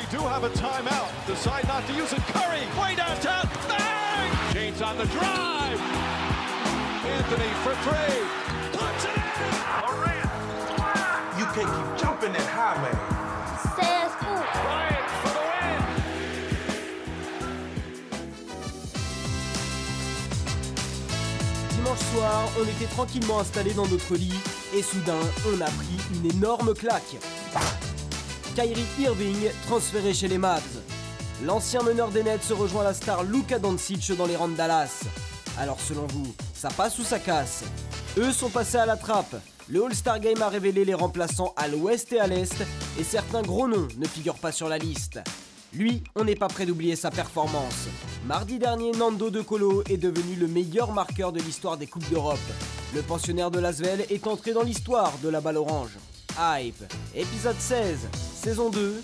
They do have a timeout. Decide not to use it. Curry, way downtown. Bang! James on the drive. Anthony for three. Puts it in. Durant. You can't keep jumping that high, man. C'est fou. Bryant for the win. Dimanche soir, on était tranquillement installés dans notre lit et soudain, on a pris une énorme claque. Kyrie Irving transféré chez les Mavs. L'ancien meneur des Nets se rejoint la star Luka Doncic dans les rangs Dallas. Alors selon vous, ça passe ou ça casse? Eux sont passés à la trappe. Le All-Star Game a révélé les remplaçants à l'ouest et à l'est et certains gros noms ne figurent pas sur la liste. Lui, on n'est pas prêt d'oublier sa performance. Mardi dernier, Nando De Colo est devenu le meilleur marqueur de l'histoire des Coupes d'Europe. Le pensionnaire de Lasvel est entré dans l'histoire de la balle orange. Hype, épisode 16, saison 2.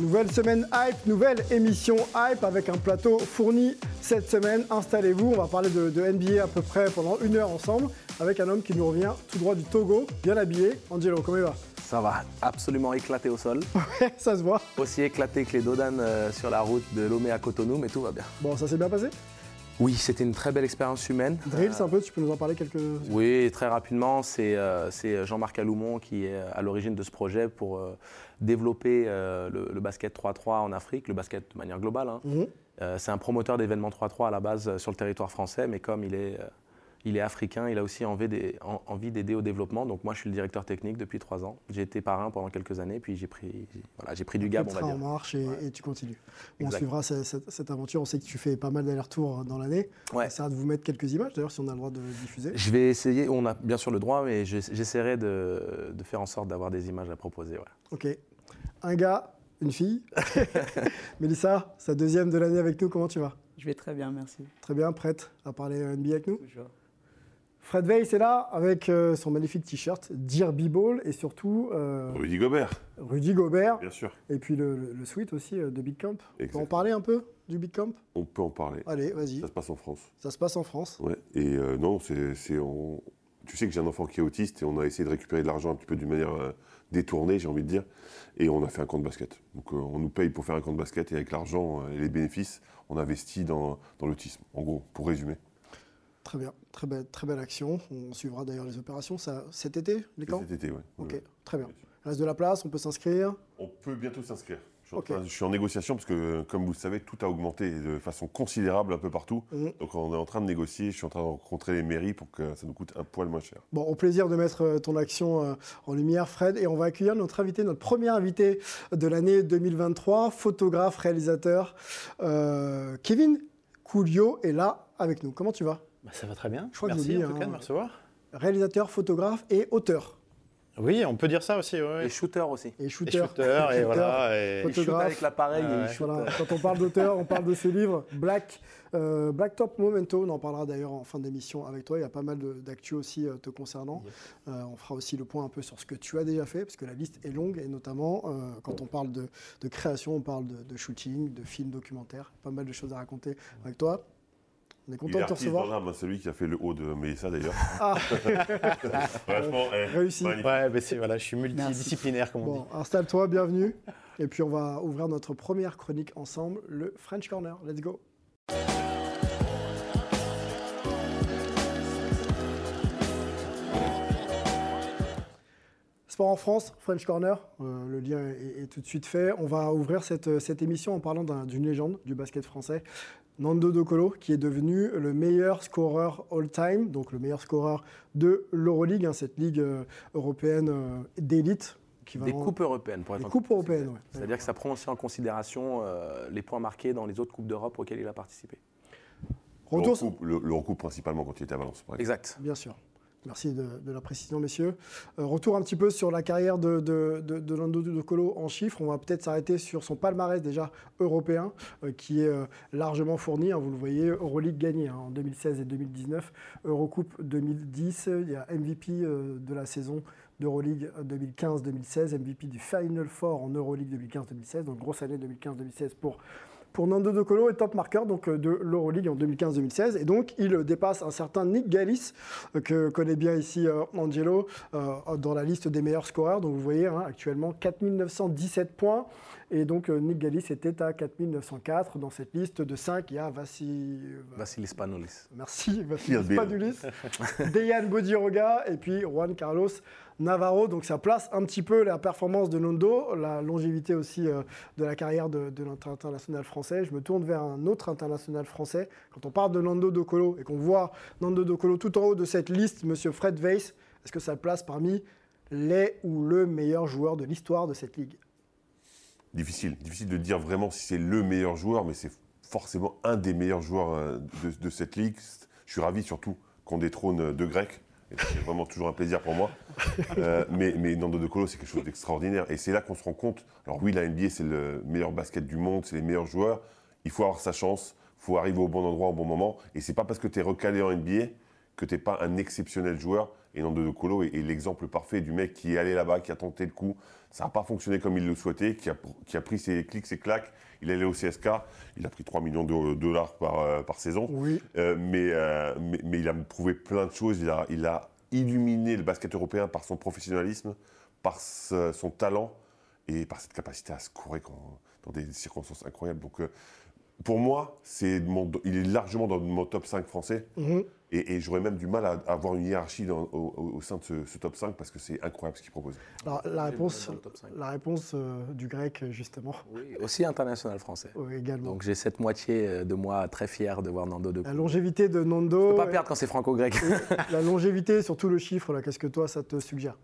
Nouvelle semaine hype, nouvelle émission hype avec un plateau fourni cette semaine. Installez-vous, on va parler de, de NBA à peu près pendant une heure ensemble avec un homme qui nous revient tout droit du Togo, bien habillé. Angelo, comment il va? Ça va absolument éclater au sol. Ça se voit. Aussi éclaté que les dodanes euh, sur la route de Lomé à Cotonou, mais tout va bien. Bon, ça s'est bien passé? Oui, c'était une très belle expérience humaine. Drills Euh, un peu, tu peux nous en parler quelques... Oui, très rapidement, c'est euh, Jean-Marc Aloumon qui est à l'origine de ce projet pour euh, développer euh, le, le basket 3-3 en Afrique, le basket de manière globale. hein. Mhm. Euh, c'est un promoteur d'événements 3-3 à la base euh, sur le territoire français, mais comme il est, euh, il est africain, il a aussi envie d'aider au développement. Donc moi, je suis le directeur technique depuis trois ans. J'ai été parrain pendant quelques années, puis j'ai pris, voilà, j'ai pris du gab, on va en dire. marche et, et tu continues. On suivra ce- cette, cette aventure. On sait que tu fais pas mal d'allers-retours dans l'année. On Ouais. essaiera de vous mettre quelques images, d'ailleurs, si on a le droit de diffuser. Je vais essayer, on a bien sûr le droit, mais je- j'essaierai de, de faire en sorte d'avoir des images à proposer. ouais. Ok. Un gars, une fille. Mélissa, sa deuxième de l'année avec nous, comment tu vas? Je vais très bien, merci. Très bien, prête à parler NBA avec nous? Toujours. Fred Weiss est là avec euh, son magnifique t-shirt Dear B-Ball et surtout euh, Rudy Gobert, Rudy Gobert bien sûr. et puis le, le- le suite aussi euh, de Big Camp. On peut en parler un peu du Big Camp On peut en parler. Allez, vas-y. Ça se passe en France. Ça se passe en France. Ouais. Et non, c'est, c'est- on- tu sais que j'ai un enfant qui est autiste et on a essayé de récupérer de l'argent un petit peu d'une manière détournée, j'ai envie de dire. Et on a fait un compte basket. Donc on nous paye pour faire un compte basket et avec l'argent et les bénéfices, on investit dans, dans l'autisme. En gros, pour résumer. Très bien, très belle, très belle action. On suivra d'ailleurs les opérations ça, cet été, les camps Cet été, ouais. Ok, très bien. Il reste de la place, on peut s'inscrire. On peut bientôt s'inscrire. Je suis, en Ok. train- je suis en négociation parce que, comme vous le savez, tout a augmenté de façon considérable un peu partout. Mhm. Donc on est en train de négocier. Je suis en train de rencontrer les mairies pour que ça nous coûte un poil moins cher. Bon, au plaisir de mettre euh, ton action euh, en lumière, Fred. Et on va accueillir notre invité, notre premier invité de l'année 2023, photographe, réalisateur. Euh, Kevin Coulio est là avec nous. Comment tu vas? Bah, ça va très bien. Je crois que Merci en tout hein. cas de me recevoir. Réalisateur, photographe et auteur. Oui, on peut dire ça aussi. Ouais. Et shooter aussi. Et Et shooter. shooter, et Shooter. voilà. Et... Photographe. avec l'appareil Ouais. Voilà, quand on parle d'auteur, on parle de ses livres. Black, euh, Blacktop Momento, on en parlera d'ailleurs en fin d'émission avec toi. Il y a pas mal d'actu aussi euh, te concernant. Euh, on fera aussi le point un peu sur ce que tu as déjà fait, parce que la liste est longue, et notamment euh, quand on parle de, de création, on parle de, de shooting, de films documentaires. Pas mal de choses à raconter avec toi. On est Il content est de te dans recevoir. celui qui a fait le haut de Mélissa d'ailleurs. Ah. Franchement, eh, Réussi. magnifique. Ouais, mais c'est voilà, je suis multidisciplinaire comme on Bon, installe-toi, bienvenue. Et puis on va ouvrir notre première chronique ensemble, le French Corner. Let's go. Sport en France, French Corner, euh, le lien est, est tout de suite fait. On va ouvrir cette, cette émission en parlant d'un- d'une légende du basket français, Nando De Colo, qui est devenu le meilleur scoreur all-time, donc le meilleur scoreur de l'Euroleague, hein, cette ligue euh, européenne euh, d'élite. qui va Des en- coupes européennes, pour être Des coupes européennes, ouais. C'est-à-dire que ça prend aussi en considération euh, les points marqués dans les autres coupes d'Europe auxquelles il a participé. Le Retour, recoupe, le, le recoupe principalement quand il était à Valence. par exemple. Exact. Bien sûr. Merci de, la précision, messieurs. Euh, retour un petit peu sur la carrière de, de, de, Colo en chiffres. On va peut-être s'arrêter sur son palmarès déjà européen, euh, qui est euh, largement fourni. hein. vous le voyez, Euroleague gagné hein, en 2016 et 2019, Eurocoupe 2010. Il y a MVP de la saison d'Euroleague 2015-2016, MVP du Final Four en Euroleague 2015-2016. Donc grosse année 2015-2016 pour pour Nando De Colo est top marqueur donc, euh, de l'Euroleague en 2015-2016. Et donc, il dépasse un certain Nick Gallis, euh, que connaît bien ici euh, Angelo, euh, dans la liste des meilleurs scoreurs. Donc, vous voyez, hein, actuellement, 4917 points. Et donc, euh, Nick Gallis était à 4904. Dans cette liste de 5, il y a Vassi... Vassilis Panoulis. Merci, Vassilis Bill. Padulis, Dejan Bodiroga et puis Juan Carlos Navarro. Donc ça place un petit peu la performance de Nando, la longévité aussi euh, de la carrière de, de l'international français. Je me tourne vers un autre international français. Quand on parle de Nando De Colo et qu'on voit Nando De Colo tout en haut de cette liste, Monsieur Fred Weiss, est-ce que ça le place parmi les ou le meilleur joueur de l'histoire de cette ligue? Difficile, difficile de dire vraiment si c'est le meilleur joueur, mais c'est forcément un des meilleurs joueurs euh, de, de cette ligue. Je suis ravi surtout qu'on détrône deux Grecs. C'est vraiment toujours un plaisir pour moi. Euh, mais, mais Nando De Colo, c'est quelque chose d'extraordinaire. Et c'est là qu'on se rend compte. Alors oui, la NBA, c'est le meilleur basket du monde, c'est les meilleurs joueurs. Il faut avoir sa chance, il faut arriver au bon endroit au bon moment. Et c'est pas parce que tu es recalé en NBA que tu n'es pas un exceptionnel joueur. Et Nando De Colo est, est l'exemple parfait du mec qui est allé là-bas, qui a tenté le coup. Ça n'a pas fonctionné comme il le souhaitait, qui a, qui a pris ses clics, ses claques. Il est allé au CSK, il a pris 3 millions de dollars par, euh, par saison. Oui. Euh, mais, euh, mais, mais il a prouvé plein de choses. Il a, il a illuminé le basket européen par son professionnalisme, par ce- son talent et par cette capacité à scorer quand- dans des circonstances incroyables. Donc, euh, pour moi, c'est mon- il est largement dans mon top 5 français. Mhm. Et, et j'aurais même du mal à, à avoir une hiérarchie dans- au, au- au sein de ce, ce top 5 parce que c'est incroyable ce qu'il propose. Alors, la réponse, dans le top 5. la réponse euh, du grec, justement, Oui, aussi international français. oui, également. Donc j'ai cette moitié euh, de moi très fier de voir Nando De la longévité de Je Nando. peux pas perdre quand c'est franco-grec. La longévité, surtout le chiffre, qu'est-ce que toi, ça te suggère?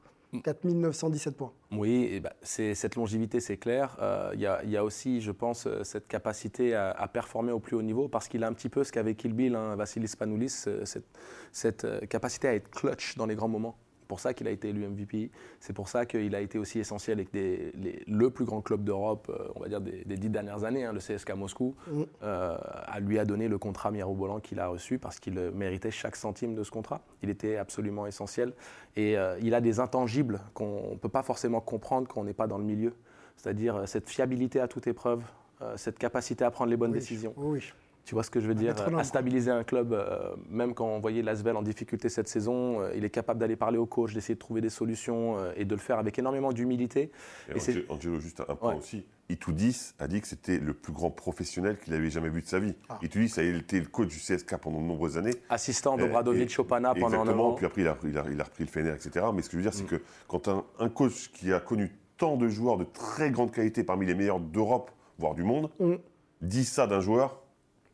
4917 points. Oui, bah, c'est- cette longévité, c'est clair. Euh, Il y, a- il y a aussi, je pense, euh, cette capacité à, à performer au plus haut niveau, parce qu'il a un petit peu ce qu'avait Kill Bill, hein, Vassilis Panoulis, euh, cette, cette, capacité à être clutch dans les grands moments. C'est pour ça qu'il a été élu MVP. C'est pour ça qu'il a été aussi essentiel avec des- les- le plus grand club d'Europe, euh, on va dire des, des dix dernières années, hein, le CSK Moscou, Mm. euh, lui a donné le contrat mirobolant qu'il a reçu parce qu'il euh, méritait chaque centime de ce contrat. Il était absolument essentiel. Et euh, il a des intangibles qu'on ne peut pas forcément comprendre quand on n'est pas dans le milieu. C'est-à-dire cette fiabilité à toute épreuve, euh, cette capacité à prendre les bonnes Oui, décisions. Oui, Tu vois ce que je veux dire être l'homme, À stabiliser un club, euh, même quand on voyait Lasvel en difficulté cette saison, euh, il est capable d'aller parler au coach, d'essayer de trouver des solutions euh, et de le faire avec énormément d'humilité. Et Et c'est- Angelo, Angelo, juste un point Ouais. aussi. Itoudis a dit que c'était le plus grand professionnel qu'il avait jamais vu de sa vie. Ah. Itoudis a été le coach du CSK pendant de nombreuses années. Assistant Euh, d'Obradovic Chopana pendant un Exactement, an. puis après il a, il, a, il a repris le Fener, etc. Mais ce que je veux dire, c'est Mm. que quand un, un coach qui a connu tant de joueurs de très grande qualité, parmi les meilleurs d'Europe, voire du monde, Mm. dit ça d'un joueur,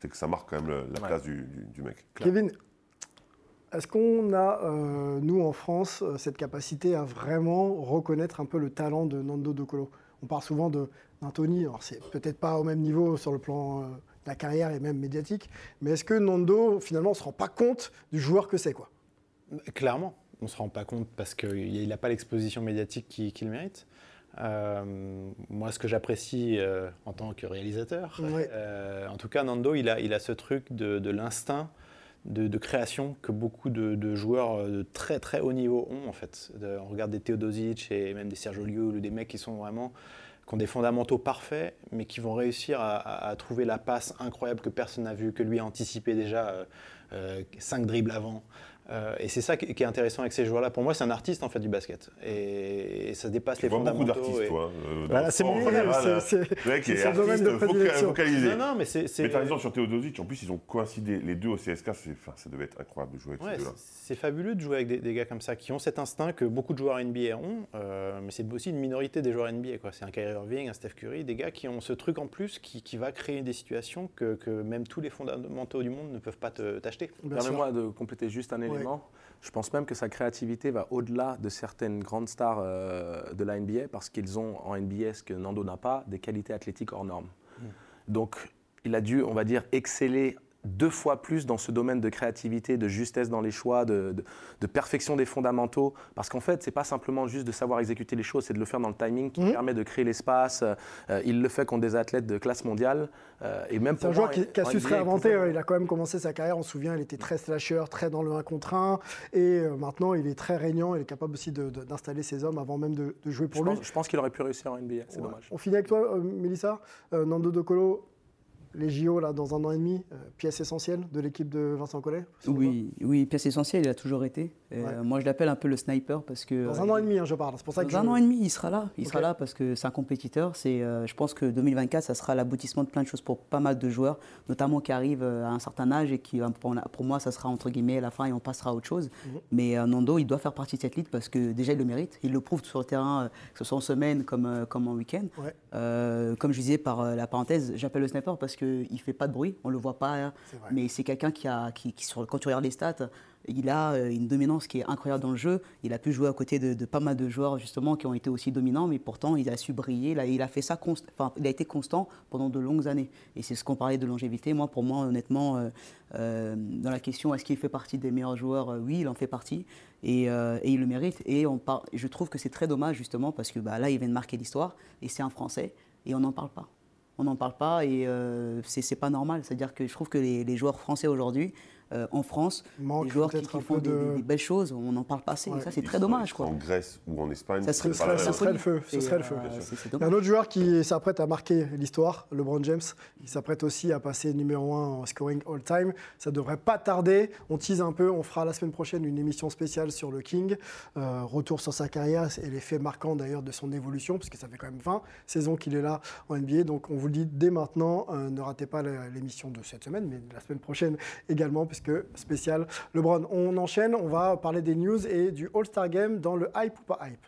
c'est que ça marque quand même le- la Ouais. place du, du- du mec. Kevin, est-ce qu'on a, euh, nous en France, euh, cette capacité à vraiment reconnaître un peu le talent de Nando De Colo? On parle souvent de- d'Anthony, alors c'est peut-être pas au même niveau sur le plan euh, de la carrière et même médiatique, mais est-ce que Nando, finalement, on se rend pas compte du joueur que c'est quoi? Clairement, on ne se rend pas compte parce qu'il n'a pas l'exposition médiatique qu'il qu'il mérite. Euh, moi, ce que j'apprécie euh, en tant que réalisateur, euh, en tout cas, Nando, il a, il a ce truc de, de l'instinct de, de création que beaucoup de, de joueurs de très très haut niveau ont en fait. On regarde des Teodosic et même des Sergio Llull ou des mecs qui sont vraiment qui ont des fondamentaux parfaits, mais qui vont réussir à, à- à trouver la passe incroyable que personne n'a vue, que lui a anticipé déjà euh, euh, cinq dribbles avant. Euh, et c'est ça qui est intéressant avec ces joueurs-là. Pour moi, c'est un artiste en fait du basket, et, et ça dépasse Tu les vois beaucoup fondamentaux. d'artistes, et- toi. euh, Voilà, le c'est mon- général, c'est- domaine de prédilection. focalisé. Non, non, mais c'est. Mais t'as raison sur Teodosic, en plus ils ont coïncidé les deux au CSK, enfin, ça devait être incroyable de jouer avec Ouais, ces deux-là. c'est fabuleux de jouer avec des, des gars comme ça qui ont cet instinct que beaucoup de joueurs NBA ont, euh, mais c'est aussi une minorité des joueurs NBA. C'est un Kyrie Irving, un Steph Curry, des gars qui ont ce truc en plus qui, qui va créer des situations que, que même tous les fondamentaux du monde ne peuvent pas te- t'acheter. Permets-moi de compléter juste un élément. Je pense même que sa créativité va au-delà de certaines grandes stars euh, de la NBA parce qu'ils ont en NBA ce que Nando n'a pas, des qualités athlétiques hors normes. Donc, il a dû, on va dire, exceller deux fois plus dans ce domaine de créativité, de justesse dans les choix, de, de- de perfection des fondamentaux. Parce qu'en fait, c'est pas simplement juste de savoir exécuter les choses, c'est de le faire dans le timing qui Mhm. permet de créer l'espace. Euh, il le fait contre des athlètes de classe mondiale. Euh, et même C'est un joueur qui, qui a su se réinventer. hein. Il a quand même commencé sa carrière, on se souvient, il était très slasher, très dans le 1 contre 1. Et euh, maintenant, il est très régnant. Il est capable aussi d'installer ses hommes avant même de, de jouer Je pour lui. pense, je pense qu'il aurait pu réussir en NBA, c'est Ouais. dommage. On finit avec toi, Mélissa. Nando De Colo, les JO là, dans un an et demi, euh, pièce essentielle de l'équipe de Vincent Collet Oui, oui, pièce essentielle, il a toujours été. Euh. Moi, je l'appelle un peu le sniper parce que. Dans euh, un an et demi, hein, je parle. C'est pour ça que Dans un an et demi, il sera là. Il sera là parce que c'est un compétiteur. C'est, euh, je pense que 2024, ça sera l'aboutissement de plein de choses pour pas mal de joueurs, notamment qui arrivent à un certain âge et qui, pour, moi, ça sera entre guillemets la fin et on passera à autre chose. Mhm. Mais Nando, il doit faire partie de cette ligue parce que déjà, il le mérite. Il le prouve sur le terrain, que ce soit en semaine comme, comme en week-end. Ouais. Comme je disais par la parenthèse, j'appelle le sniper parce qu'il ne fait pas de bruit, on ne le voit pas. hein. Mais c'est quelqu'un qui a, qui, qui sur, quand tu regardes les stats, il a euh, une dominance qui est incroyable dans le jeu. Il a pu jouer à côté de, de pas mal de joueurs justement qui ont été aussi dominants, mais pourtant il a su briller. Il a, il a fait ça, const- enfin, il a été constant pendant de longues années. Et c'est ce qu'on parlait de longévité. Moi, pour moi, honnêtement, euh, euh, dans la question est-ce qu'il fait partie des meilleurs joueurs, euh, oui, il en fait partie. Et, et il le mérite. Et on par- je trouve que c'est très dommage justement parce que bah, là, il vient de marquer l'histoire et c'est un Français et on n'en parle pas. On n'en parle pas et euh, c'est pas normal. C'est-à-dire que je trouve que les joueurs français aujourd'hui, euh, en France, Manque les joueurs qui, peut-être qui un font peu des, de- des- des belles choses, on n'en parle pas assez. Ouais. Et ça, c'est très dommage. Quoi. En Grèce ou en Espagne. Ça serait, Ce serait- le feu, ce serait le feu. c'est- c'est Il y a un autre joueur qui s'apprête à marquer l'histoire, LeBron James. Il s'apprête aussi à passer numéro 1 en scoring all-time. Ça devrait pas tarder. On tease un peu. On fera la semaine prochaine une émission spéciale sur le King. Euh, retour sur sa carrière et les faits marquants d'ailleurs de son évolution, parce que ça fait quand même 20 saisons qu'il est là en NBA. Donc on vous le dit dès maintenant, euh, ne ratez pas l'émission de cette semaine, mais de la semaine prochaine également, puisque spécial LeBron. On enchaîne. On va parler des news et du All-Star Game dans le hype ou pas hype?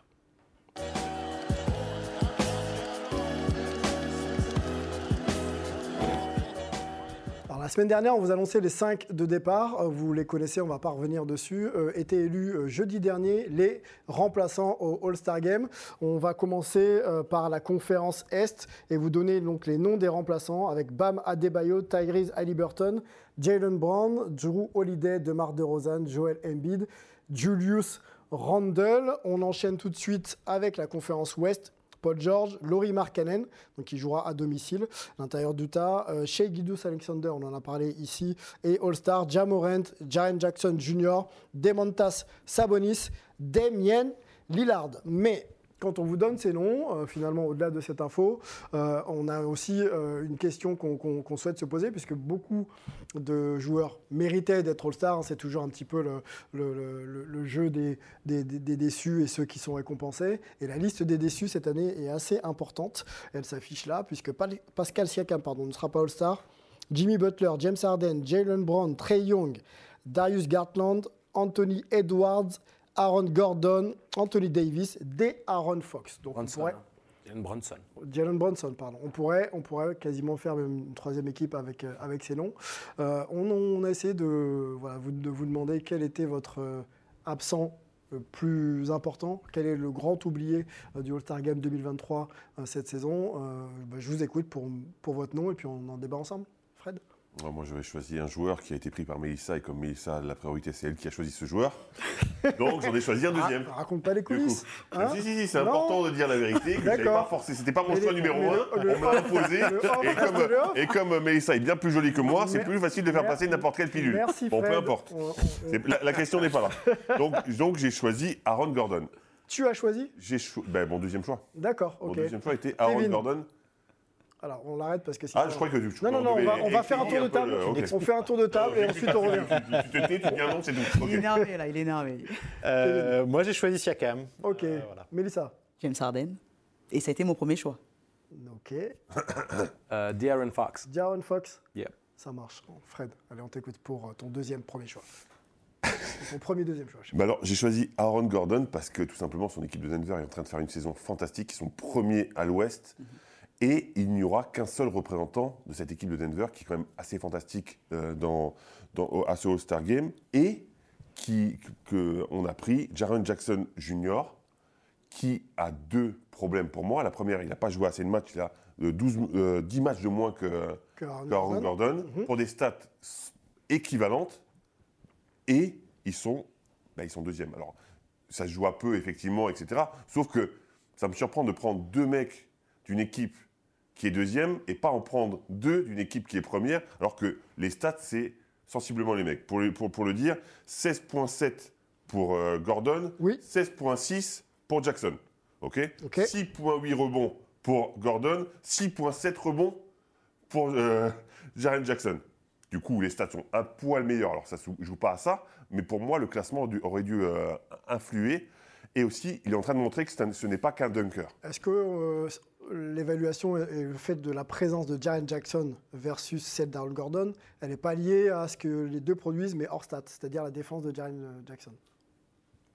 La semaine dernière, on vous annonçait les 5 de départ. Euh, Vous les connaissez, on ne va pas revenir dessus. Euh, étaient élus euh, jeudi dernier les remplaçants au All-Star Game. On va commencer par la conférence Est et vous donner donc les noms des remplaçants avec Bam Adebayo, Tyrese Halliburton, Jalen Brown, Drew Holiday, DeMar DeRozan, Joel Embiid, Julius Randle. On enchaîne tout de suite avec la conférence Ouest. Paul George, Laurie Markkanen, donc qui jouera à domicile, l'intérieur d'Utah, euh, Shea Alexander, on en a parlé ici, et All-Star, Jamorant, Jaren Jackson Jr., Demontas Sabonis, Damien Lillard. Mais quand on vous donne ces noms, euh, finalement, au-delà de cette info, euh, on a aussi euh, une question qu'on souhaite se poser, puisque beaucoup de joueurs méritaient d'être All-Star. hein, c'est toujours un petit peu le, jeu des, déçus et ceux qui sont récompensés. Et la liste des déçus cette année est assez importante. Elle s'affiche là, puisque Pascal Siakam pardon, ne sera pas All-Star. Jimmy Butler, James Harden, Jalen Brown, Trey Young, Darius Gartland, Anthony Edwards, Aaron Gordon, Anthony Davis, des Aaron Fox. Donc on pourrait, hein. Jalen Bronson. Jalen Bronson, pardon. On pourrait, on pourrait quasiment faire même une troisième équipe avec, euh, avec ces noms. Euh, on, on a essayé de, voilà, vous, de vous demander quel était votre euh, absent le plus important, quel est le grand oublié euh, du All-Star Game 2023 euh, cette saison? Bah, je vous écoute pour, pour votre nom et puis on en débat ensemble. Fred? Ouais, Moi, j'avais choisi un joueur qui a été pris par Mélissa, et comme Mélissa, la priorité, c'est elle qui a choisi ce joueur. Donc, j'en ai choisi un deuxième. Ah, Raconte pas les coulisses. hein si, si, si, c'est important de dire la vérité. que j'avais D'accord. pas forcé. C'était pas mon Mais choix les- numéro un. On m'a imposé. Et comme, et comme Mélissa est bien plus jolie que moi, c'est plus facile de faire passer n'importe quelle pilule. Merci Bon, Fred. peu importe. La, la question n'est pas là. Donc, donc j'ai choisi Aaron Gordon. Tu as choisi? J'ai cho- ben, mon deuxième choix. D'accord, Mon ok. deuxième choix était Aaron Kevin. Gordon. Alors on l'arrête parce que sinon- Ah, je crois que tu. Non, non, non, on va, on va faire un tour de table. On fait un tour de table et ensuite on revient. Tu te tais, tu dis un nom, c'est tout. Il est énervé là, il est énervé. Euh, moi, j'ai choisi Siakam. Ok. Euh, voilà. Mélissa James Harden. Et ça a été mon premier choix. Ok. De'Aaron Fox. Jaron Fox Yep. Ça marche. Fred, allez, on t'écoute pour euh, ton deuxième premier choix. ton premier, deuxième choix. Bah alors, j'ai choisi Aaron Gordon parce que tout simplement, son équipe de Denver est en train de faire une saison fantastique. Ils sont premiers à l'ouest. Et il n'y aura qu'un seul représentant de cette équipe de Denver qui est quand même assez fantastique euh, dans, à ce All-Star Game. Et qui, que, on a pris Jaron Jackson Jr., qui a deux problèmes pour moi. La première, il n'a pas joué assez de matchs. Il a euh, 12, euh, 10 matchs de moins que, Que Gordon. Mhm. pour des stats équivalentes. Et ils sont, bah, ils sont deuxièmes. Alors, ça se joue à peu, effectivement, etc. Sauf que ça me surprend de prendre deux mecs d'une équipe qui est deuxième et pas en prendre deux d'une équipe qui est première, alors que les stats, c'est sensiblement les mecs. Pour le, pour, pour le dire, 16.7 pour euh, Gordon, Oui. 16.6 pour Jackson. OK, Ok. 6.8 rebonds pour Gordon, 6.7 rebonds pour euh, Jaren Jackson. Du coup, les stats sont un poil meilleurs. Alors, ça ne joue pas à ça, mais pour moi, le classement aurait dû euh, influer. Et aussi, il est en train de montrer que ce n'est pas qu'un dunker. Est-ce que euh, l'évaluation et le fait de la présence de Jaren Jackson versus celle d'Aaron Gordon, elle n'est pas liée à ce que les deux produisent, mais hors stats, c'est-à-dire la défense de Jaren euh, Jackson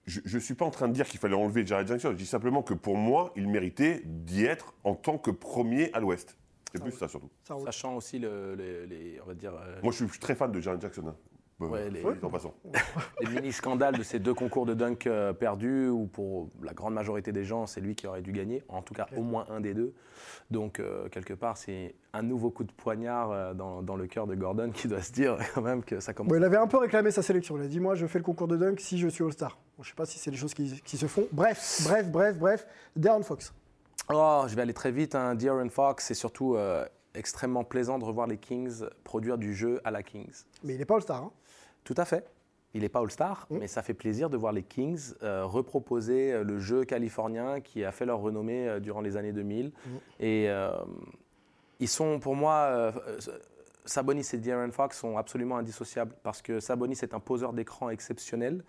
Je ne suis pas en train de dire qu'il fallait enlever Jared Jackson. Je dis simplement que pour moi, il méritait d'y être en tant que premier à l'Ouest. C'est plus ça surtout. Ça. Sachant aussi le- le- les, on va dire, euh, Moi, je suis, je suis très fan de Jared Jackson. hein. Bah, Ouais, les- passant. les mini-scandales de ces deux concours de dunk euh, perdus, où pour la grande majorité des gens, c'est lui qui aurait dû gagner, en tout cas au moins un des deux. Donc, euh, quelque part, c'est un nouveau coup de poignard euh, dans, dans le cœur de Gordon qui doit se dire quand même que ça commence. Bon, il avait un peu réclamé sa sélection. Il a dit Moi, je fais le concours de dunk si je suis All-Star. Bon, je ne sais pas si c'est des choses qui, qui se font. Bref, bref, bref, bref. Darren Fox. Oh, je vais aller très vite. Hein. De'Aaron Fox, c'est surtout euh, extrêmement plaisant de revoir les Kings produire du jeu à la Kings. Mais il n'est pas All-Star. hein. Tout à fait. Il n'est pas All-Star, Mm. mais ça fait plaisir de voir les Kings euh, reproposer euh, le jeu californien qui a fait leur renommée euh, durant les années 2000. Et euh, ils sont, pour moi, Sabonis et De'Aaron Fox sont absolument indissociables parce que Sabonis est un poseur d'écran exceptionnel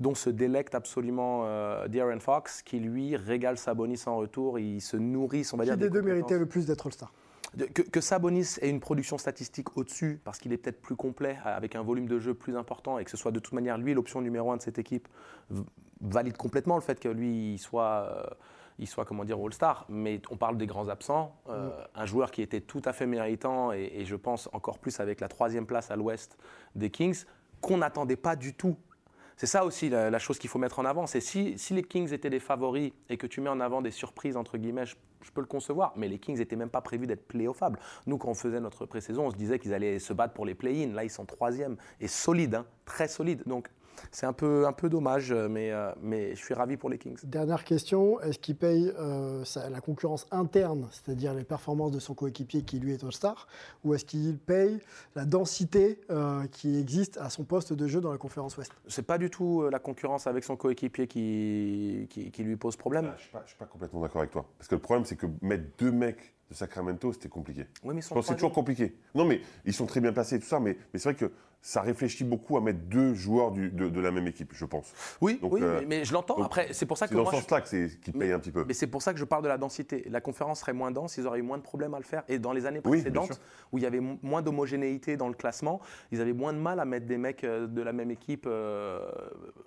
dont se délecte absolument euh, De'Aaron Fox qui, lui, régale Sabonis en retour. Ils se nourrissent, on va Qui dire, des deux compétences. méritait le plus d'être All-Star que, que Sabonis ait une production statistique au-dessus, parce qu'il est peut-être plus complet, avec un volume de jeu plus important, et que ce soit de toute manière lui l'option numéro un de cette équipe, valide complètement le fait que lui il soit, euh, il soit comment dire, All-Star. Mais on parle des grands absents. Euh, Un joueur qui était tout à fait méritant, et, et je pense encore plus avec la troisième place à l'ouest des Kings, qu'on n'attendait pas du tout. C'est ça aussi la, chose qu'il faut mettre en avant. C'est si, les Kings étaient des favoris et que tu mets en avant des surprises, entre guillemets, je, peux le concevoir. Mais les Kings n'étaient même pas prévus d'être playoffables. Nous, quand on faisait notre pré-saison, on se disait qu'ils allaient se battre pour les play-in. Là, ils sont troisième et solides, hein, très solides. Donc, c'est un peu, un peu dommage, mais, euh, mais je suis ravi pour les Kings. Dernière question, est-ce qu'il paye euh, sa- la concurrence interne, c'est-à-dire les performances de son coéquipier qui lui est All-Star, ou est-ce qu'il paye la densité euh, qui existe à son poste de jeu dans la conférence Ouest? C'est pas du tout la concurrence avec son coéquipier qui, qui, qui lui pose problème. Ah, Je ne suis pas complètement d'accord avec toi. Parce que le problème, c'est que mettre deux mecs de Sacramento, c'était compliqué. Oui, mais ils Je sont pense que c'est toujours compliqué. Non, mais ils sont très bien placés et tout ça, mais, mais c'est vrai que ça réfléchit beaucoup à mettre deux joueurs du- de, de la même équipe, je pense. Oui, Donc, oui euh, mais, mais je l'entends. Après, c'est pour ça C'est que dans moi, ce sens-là qu'ils payent un petit peu. Mais c'est pour ça que je parle de la densité. La conférence serait moins dense, ils auraient eu moins de problèmes à le faire. Et dans les années précédentes, où il y avait mo- moins d'homogénéité dans le classement, ils avaient moins de mal à mettre des mecs euh, de la même équipe euh,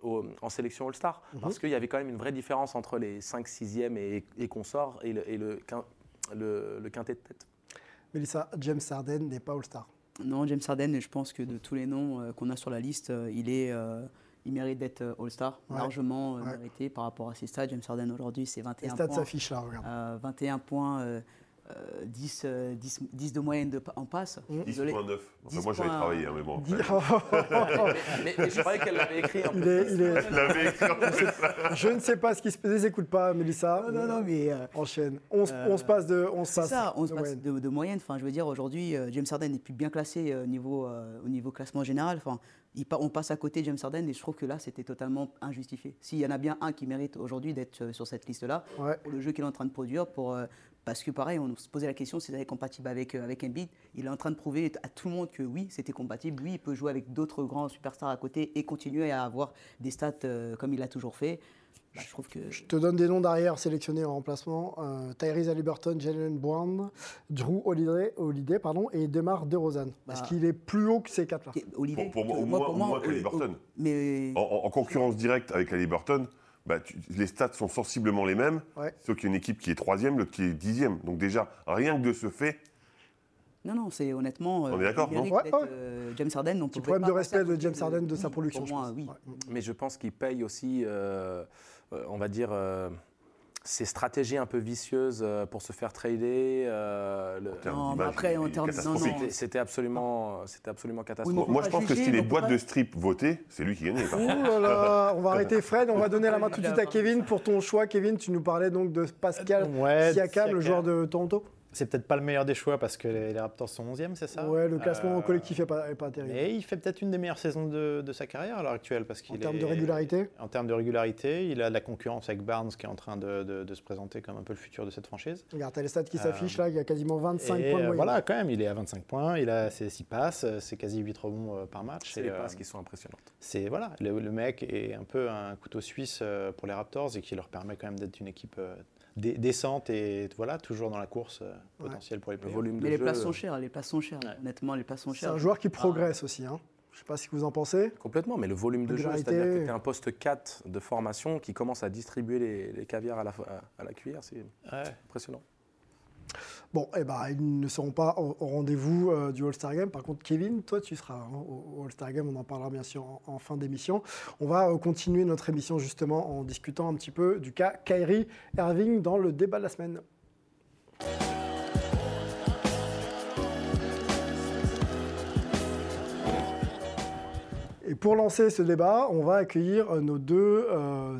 au- en sélection All-Star. Mhm. Parce qu'il y avait quand même une vraie différence entre les 5 6e et, et consorts et le, et le, le- le quintet de tête. Mélissa, James Harden n'est pas All-Star. Non, James Harden, je pense que de tous les noms euh, qu'on a sur la liste, euh, il, est, euh, il mérite d'être euh, All-Star, Ouais. largement euh, Ouais. mérité par rapport à ses stats. James Harden aujourd'hui, c'est Les 21 stats points. s'affichent là, regarde. Euh, 21 points, euh, euh, 10, euh, 10, 10 de moyenne de, en passe. Désolé. 10.9. Enfin, 10 moi, j'avais travaillé, hein, mais bon. Dis- mais, mais je croyais qu'elle l'avait écrit en il est, il est- Je l'avais écrit en plus. Je ne sais pas ce qui se passe. Écoute pas, Mélissa. Non, non, non, mais. euh, Enchaîne. On, se- Euh, on se passe de. On se C'est passe ça, on se de passe moyenne. de, de moyenne. Enfin, je veux dire, aujourd'hui, euh, James Harden n'est plus bien classé euh, au, niveau, euh, au niveau classement général. Enfin, on passe à côté de James Harden et je trouve que là, c'était totalement injustifié. S'il y en a bien un qui mérite aujourd'hui d'être euh, sur cette liste-là, Ouais. pour le jeu qu'il est en train de produire, pour, euh, parce que pareil, on se posait la question s'il était compatible avec, euh, avec Embiid. Il est en train de prouver à tout le monde que oui, c'était compatible. Oui, il peut jouer avec d'autres grands superstars à côté et continuer à avoir des stats comme il l'a toujours fait. Bah, je trouve que. Je te donne des noms d'arrière sélectionnés en remplacement. Euh, Tyrese Haliburton, Jalen Brown, Drew Holiday, Holiday pardon, et Demar DeRozan. Est-ce Bah. qu'il est plus haut que ces quatre-là Pour- pour moi, euh, au moins- moins Holiday- qu'Haliburton. Mais En, en- en concurrence directe avec Ali Burton, bah, tu- les stats sont sensiblement les mêmes. Ouais. Sauf qu'il y a une équipe qui est troisième, l'autre qui est dixième. Donc déjà, rien que de ce fait, Non, non, c'est honnêtement. euh, On est d'accord, non Ouais, ouais. euh, James Harden, on Petit pouvait problème pas de respect de James Harden de sa production, Pour je moi, pense. oui. Ouais. Mais je pense qu'il paye aussi, euh, euh, on va dire, euh, ses stratégies un peu vicieuses euh, pour se faire trader. euh, le- Non, mais après, en termes- non. C'était- absolument, c'était absolument catastrophique. moi je pense que si les boîtes de strip votaient, c'est lui qui gagnait. par contre. Ouh là là, on va arrêter Fred, on va donner la main tout de suite à Kevin pour ton choix. Kevin, tu nous parlais donc de Pascal Ouais, Siakam, le joueur de Toronto. C'est peut-être pas le meilleur des choix parce que les, les Raptors sont 11e, c'est ça Ouais, le classement Euh, collectif n'est pas, est pas terrible. Mais il fait peut-être une des meilleures saisons de, de sa carrière à l'heure actuelle. Parce En termes de régularité En termes de régularité, il a de la concurrence avec Barnes qui est en train de, de- de se présenter comme un peu le futur de cette franchise. Regarde, t'as les stats qui Euh, s'affichent là, il y a quasiment 25 Et points de euh, moyenne. voilà, quand même, il est à 25 points, il a ses 6 passes, euh, c'est quasi 8 rebonds par match. C'est les euh, passes qui sont impressionnantes. c'est voilà, le, le mec est un peu un couteau suisse pour les Raptors et qui leur permet quand même d'être une équipe euh, décente et voilà, toujours dans la course euh, Ouais. potentielle pour les Le playoffs. volume de Mais les jeu, places sont chères, les places sont chères. Ouais. Honnêtement, les places sont C'est chères. un joueur qui progresse aussi. Hein. Je sais pas ce que vous en pensez. Complètement, mais le volume de jeu, Régularité. c'est-à-dire que tu es un poste 4 de formation qui commence à distribuer les, les caviars à la, à la cuillère, c'est Ouais. impressionnant. Bon, eh ben, ils ne seront pas au, rendez-vous euh, du All-Star Game. Par contre, Kevin, toi, tu seras hein, au, All-Star Game. On en parlera bien sûr en, fin d'émission. On va euh, continuer notre émission justement en discutant un petit peu du cas Kyrie Irving dans le débat de la semaine. Et pour lancer ce débat, on va accueillir euh, nos deux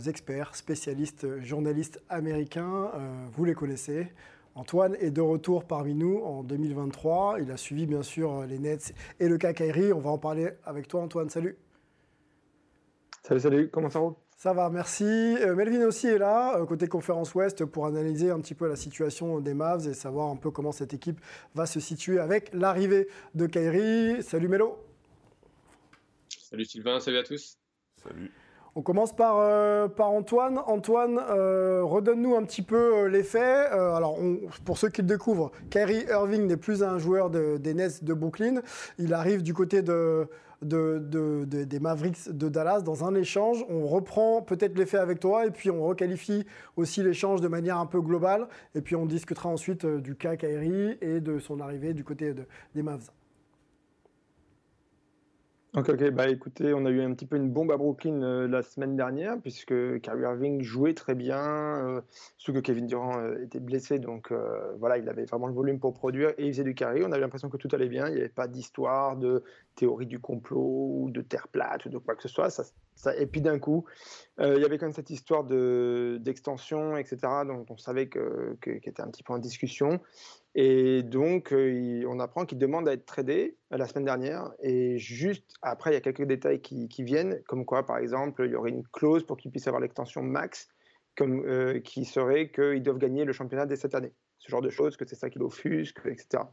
experts, spécialistes, journalistes américains. Vous les connaissez. Antoine est de retour parmi nous en 2023. Il a suivi bien sûr les Nets et le cas Kyrie. On va en parler avec toi, Antoine. Salut. Salut, salut, comment ça roule? Ça va, merci. Euh, Melvin aussi est là, euh, côté conférence Ouest, pour analyser un petit peu la situation des Mavs et savoir un peu comment cette équipe va se situer avec l'arrivée de Kyrie. Salut Melo. Salut Sylvain, salut à tous. Salut. On commence par, euh, Antoine. Antoine, euh, redonne-nous un petit peu euh, les faits. Alors, pour ceux qui le découvrent, Kyrie Irving n'est plus un joueur de- des Nets de Brooklyn. Il arrive du côté de, de- de- de- des Mavericks de Dallas dans un échange. On reprend peut-être les faits avec toi et puis on requalifie aussi l'échange de manière un peu globale. Et puis on discutera ensuite du cas Kyrie et de son arrivée du côté de- des Mavs. Ok, ok, bah écoutez, on a eu un petit peu une bombe à Brooklyn euh, la semaine dernière, puisque Kyrie Irving jouait très bien, euh, surtout que Kevin Durant euh, était blessé, donc euh, voilà, il avait vraiment le volume pour produire et il faisait du carré. On avait l'impression que tout allait bien, il n'y avait pas d'histoire, de théorie du complot ou de terre plate ou de quoi que ce soit. Et puis d'un coup, euh, il y avait quand même cette histoire de- d'extension, etc., dont on savait que, que- était un petit peu en discussion. Et donc, euh, on apprend qu'il demande à être tradé euh, la semaine dernière. Et juste après, il y a quelques détails qui, qui viennent, comme quoi, par exemple, il y aurait une clause pour qu'il puisse avoir l'extension max, comme, qui serait qu'ils doivent gagner le championnat dès cette année. Ce genre de choses, que c'est ça qui l'offusque, etc.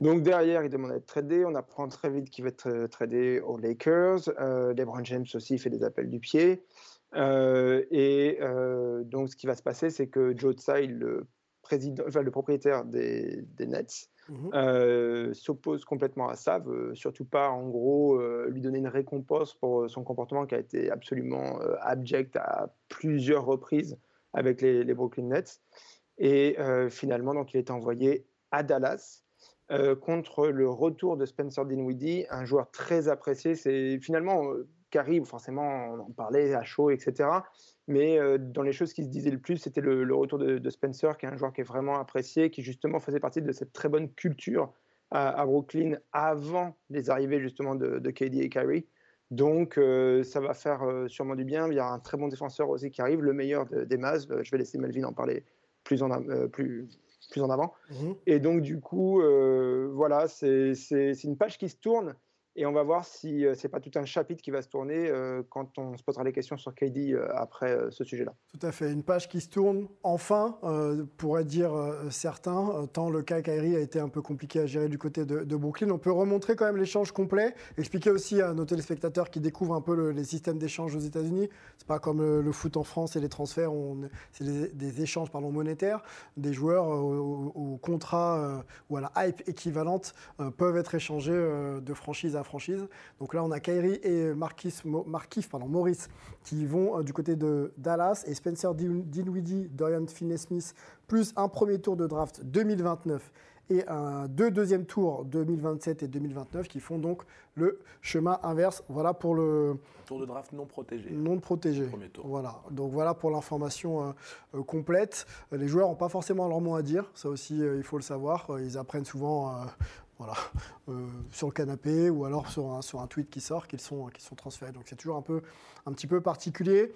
Donc derrière, il demande à être tradé. On apprend très vite qu'il va être euh, tradé aux Lakers. Euh, LeBron James aussi fait des appels du pied. Euh, et euh, donc, ce qui va se passer, c'est que Joe Tsai, le, président, enfin, le propriétaire des, des Nets, Mhm. s'oppose complètement à ça, veut surtout pas, en gros, lui donner une récompense pour son comportement qui a été absolument abject à plusieurs reprises avec les, les Brooklyn Nets. Et finalement, donc, il est envoyé à Dallas euh, contre le retour de Spencer Dinwiddie, un joueur très apprécié. C'est finalement euh, Carrie, forcément, on en parlait à chaud, etc. Mais euh, dans les choses qui se disaient le plus, c'était le, retour de, Spencer, qui est un joueur qui est vraiment apprécié, qui justement faisait partie de cette très bonne culture à, Brooklyn avant les arrivées justement de, KD et Kyrie. Donc euh, ça va faire euh, sûrement du bien. Il y a un très bon défenseur aussi qui arrive, le meilleur de- des Mavs. Euh, Je vais laisser Melvin en parler plus en, euh, plus, plus en avant. Mhm. Et donc, du coup, euh, voilà, c'est c'est- c'est une page qui se tourne. Et on va voir si euh, c'est pas tout un chapitre qui va se tourner euh, quand on se posera les questions sur KD euh, après euh, ce sujet-là. Tout à fait, une page qui se tourne enfin, pourrait dire certains, tant le cas Kyrie a été un peu compliqué à gérer du côté de, Brooklyn. On peut remontrer quand même l'échange complet, expliquer aussi à nos téléspectateurs qui découvrent un peu le- les systèmes d'échange aux États-Unis. C'est pas comme le, foot en France et les transferts, c'est des, échanges pardon, monétaires. Des joueurs au, contrat ou à la hype équivalente peuvent être échangés de franchise à franchise. Donc là, on a Kyrie et Marquis, Markieff, pardon, Maurice qui vont euh, du côté de Dallas et Spencer Din- Dinwiddie, Dorian Finney-Smith, plus un premier tour de draft 2029 et un, deux deuxièmes tours 2027 et 2029 qui font donc le chemin inverse. Voilà pour le Tour de draft non protégé. non protégé. Premier tour. Voilà. Donc voilà pour l'information euh, euh, complète. Les joueurs n'ont pas forcément leur mot à dire. Ça aussi, euh, il faut le savoir. Ils apprennent souvent. euh, voilà, euh, sur le canapé ou alors sur un, tweet qui sort qu'ils sont, transférés. Donc c'est toujours un, petit peu particulier.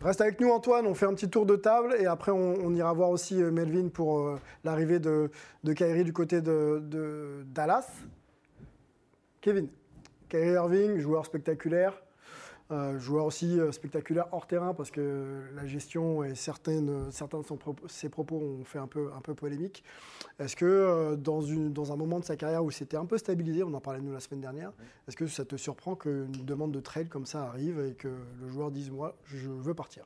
Reste avec nous Antoine, on fait un petit tour de table et après on, ira voir aussi euh, Melvin pour euh, l'arrivée de, de Kyrie du côté de, de Dallas. Kevin, Kyrie Irving, joueur spectaculaire, euh, joueur aussi euh, spectaculaire hors terrain parce que la gestion et certaines, certains de ses propos ont fait un peu, un peu polémique. Est-ce que euh, dans, une, dans un moment de sa carrière où c'était un peu stabilisé, on en parlait nous la semaine dernière, est-ce que ça te surprend qu'une demande de trade comme ça arrive et que le joueur dise moi je veux partir?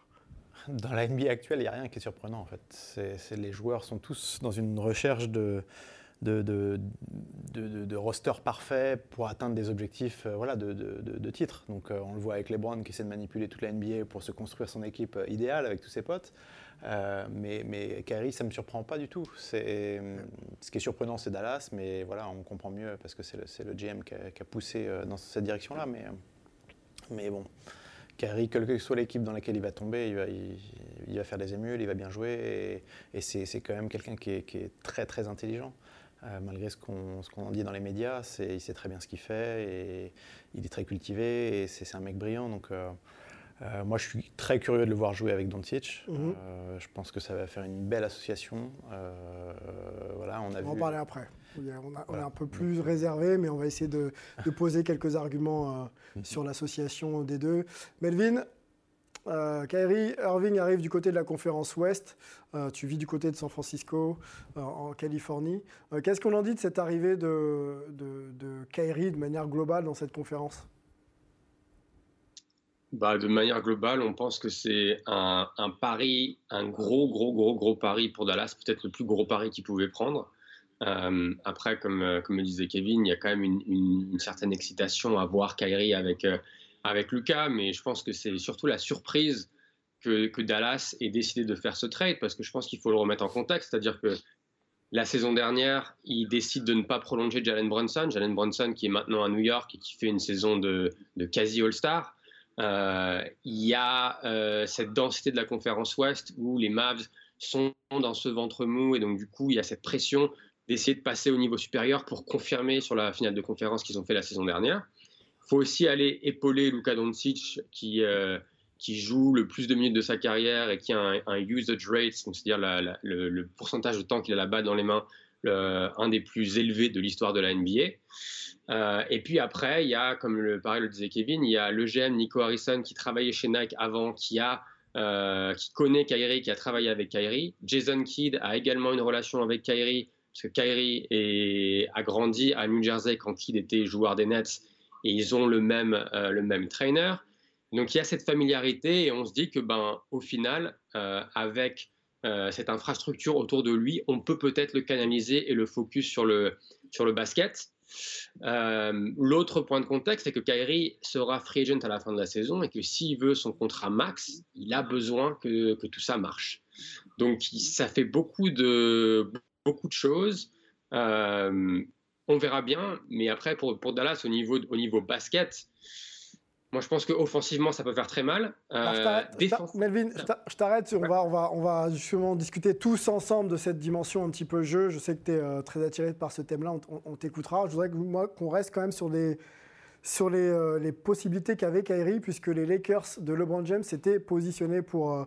Dans la NBA actuelle, il n'y a rien qui est surprenant en fait. les joueurs sont tous dans une recherche de, de, de, roster parfait pour atteindre des objectifs euh, voilà, de, titres. Donc euh, on le voit avec LeBron qui essaie de manipuler toute la NBA pour se construire son équipe euh, idéale avec tous ses potes. mais, mais Kyrie, ça ne me surprend pas du tout. C'est, ce qui est surprenant, c'est Dallas, mais voilà, on comprend mieux parce que c'est le, GM qui a, poussé dans cette direction-là. Mais, mais bon, Kyrie, quelle que soit l'équipe dans laquelle il va tomber, il va, faire des émules, il va bien jouer. Et, c'est, quand même quelqu'un qui qui est, très, très intelligent. Euh, malgré ce qu'on en dit dans les médias, il sait très bien ce qu'il fait et il est très cultivé et c'est un mec brillant. Donc, euh, euh, moi, je suis très curieux de le voir jouer avec Doncic. Mhm. je pense que ça va faire une belle association. voilà, on, a va en parler après. On, est un peu plus réservé, mais on va essayer de, poser quelques arguments mhm. sur l'association des deux. Melvin, euh, Kyrie Irving arrive du côté de la conférence Ouest. Euh, tu vis du côté de San Francisco, euh, en Californie. Qu'est-ce qu'on en dit de cette arrivée de, de, Kyrie de manière globale dans cette conférence? Bah, de manière globale, on pense que c'est un, pari, un gros, gros, gros, gros pari pour Dallas, peut-être le plus gros pari qu'il pouvait prendre. après, comme, le disait Kevin, il y a quand même une, une certaine excitation à voir Kyrie avec avec Lucas, mais je pense que c'est surtout la surprise que, Dallas ait décidé de faire ce trade, parce que je pense qu'il faut le remettre en contexte, c'est-à-dire que la saison dernière, il décide de ne pas prolonger Jalen Brunson, Jalen Brunson qui est maintenant à New York et qui fait une saison de, quasi All-Star. Euh, il y a euh, cette densité de la conférence Ouest où les Mavs sont dans ce ventre mou et donc du coup il y a cette pression d'essayer de passer au niveau supérieur pour confirmer sur la finale de conférence qu'ils ont fait la saison dernière faut aussi aller épauler Luka Doncic qui, euh, qui joue le plus de minutes de sa carrière et qui a un, usage rate, c'est-à-dire le, pourcentage de temps qu'il a la balle dans les mains, un des plus élevés de l'histoire de la NBA. Euh, et puis après, il y a, comme le, pareil le disait Kevin, il y a le GM Nico Harrison qui travaillait chez Nike avant, qui euh, qui connaît Kyrie, qui a travaillé avec Kyrie. Jason Kidd a également une relation avec Kyrie, parce que Kyrie a grandi à New Jersey quand Kidd était joueur des Nets et ils ont le même, euh, le même trainer. Donc il y a cette familiarité et on se dit que ben, au final, euh, avec euh, cette infrastructure autour de lui, on peut peut-être le canaliser et le focus sur le, sur le basket. L'autre point de contexte, c'est que Kyrie sera free agent à la fin de la saison et que s'il veut son contrat max, il a besoin que, que tout ça marche. Donc ça fait beaucoup de, beaucoup de choses on verra bien. Mais après, pour, pour Dallas, au niveau, au niveau basket, moi, je pense qu'offensivement, ça peut faire très mal. Euh, Melvin, je t'arrête. On va, on, va, on va justement discuter tous ensemble de cette dimension un petit peu jeu. Je sais que tu es euh, très attiré par ce thème-là. On, t'écoutera. Je voudrais que, moi, qu'on reste quand même sur les, sur les, euh, les possibilités qu'avait Kyrie, puisque les Lakers de LeBron James s'étaient positionnés pour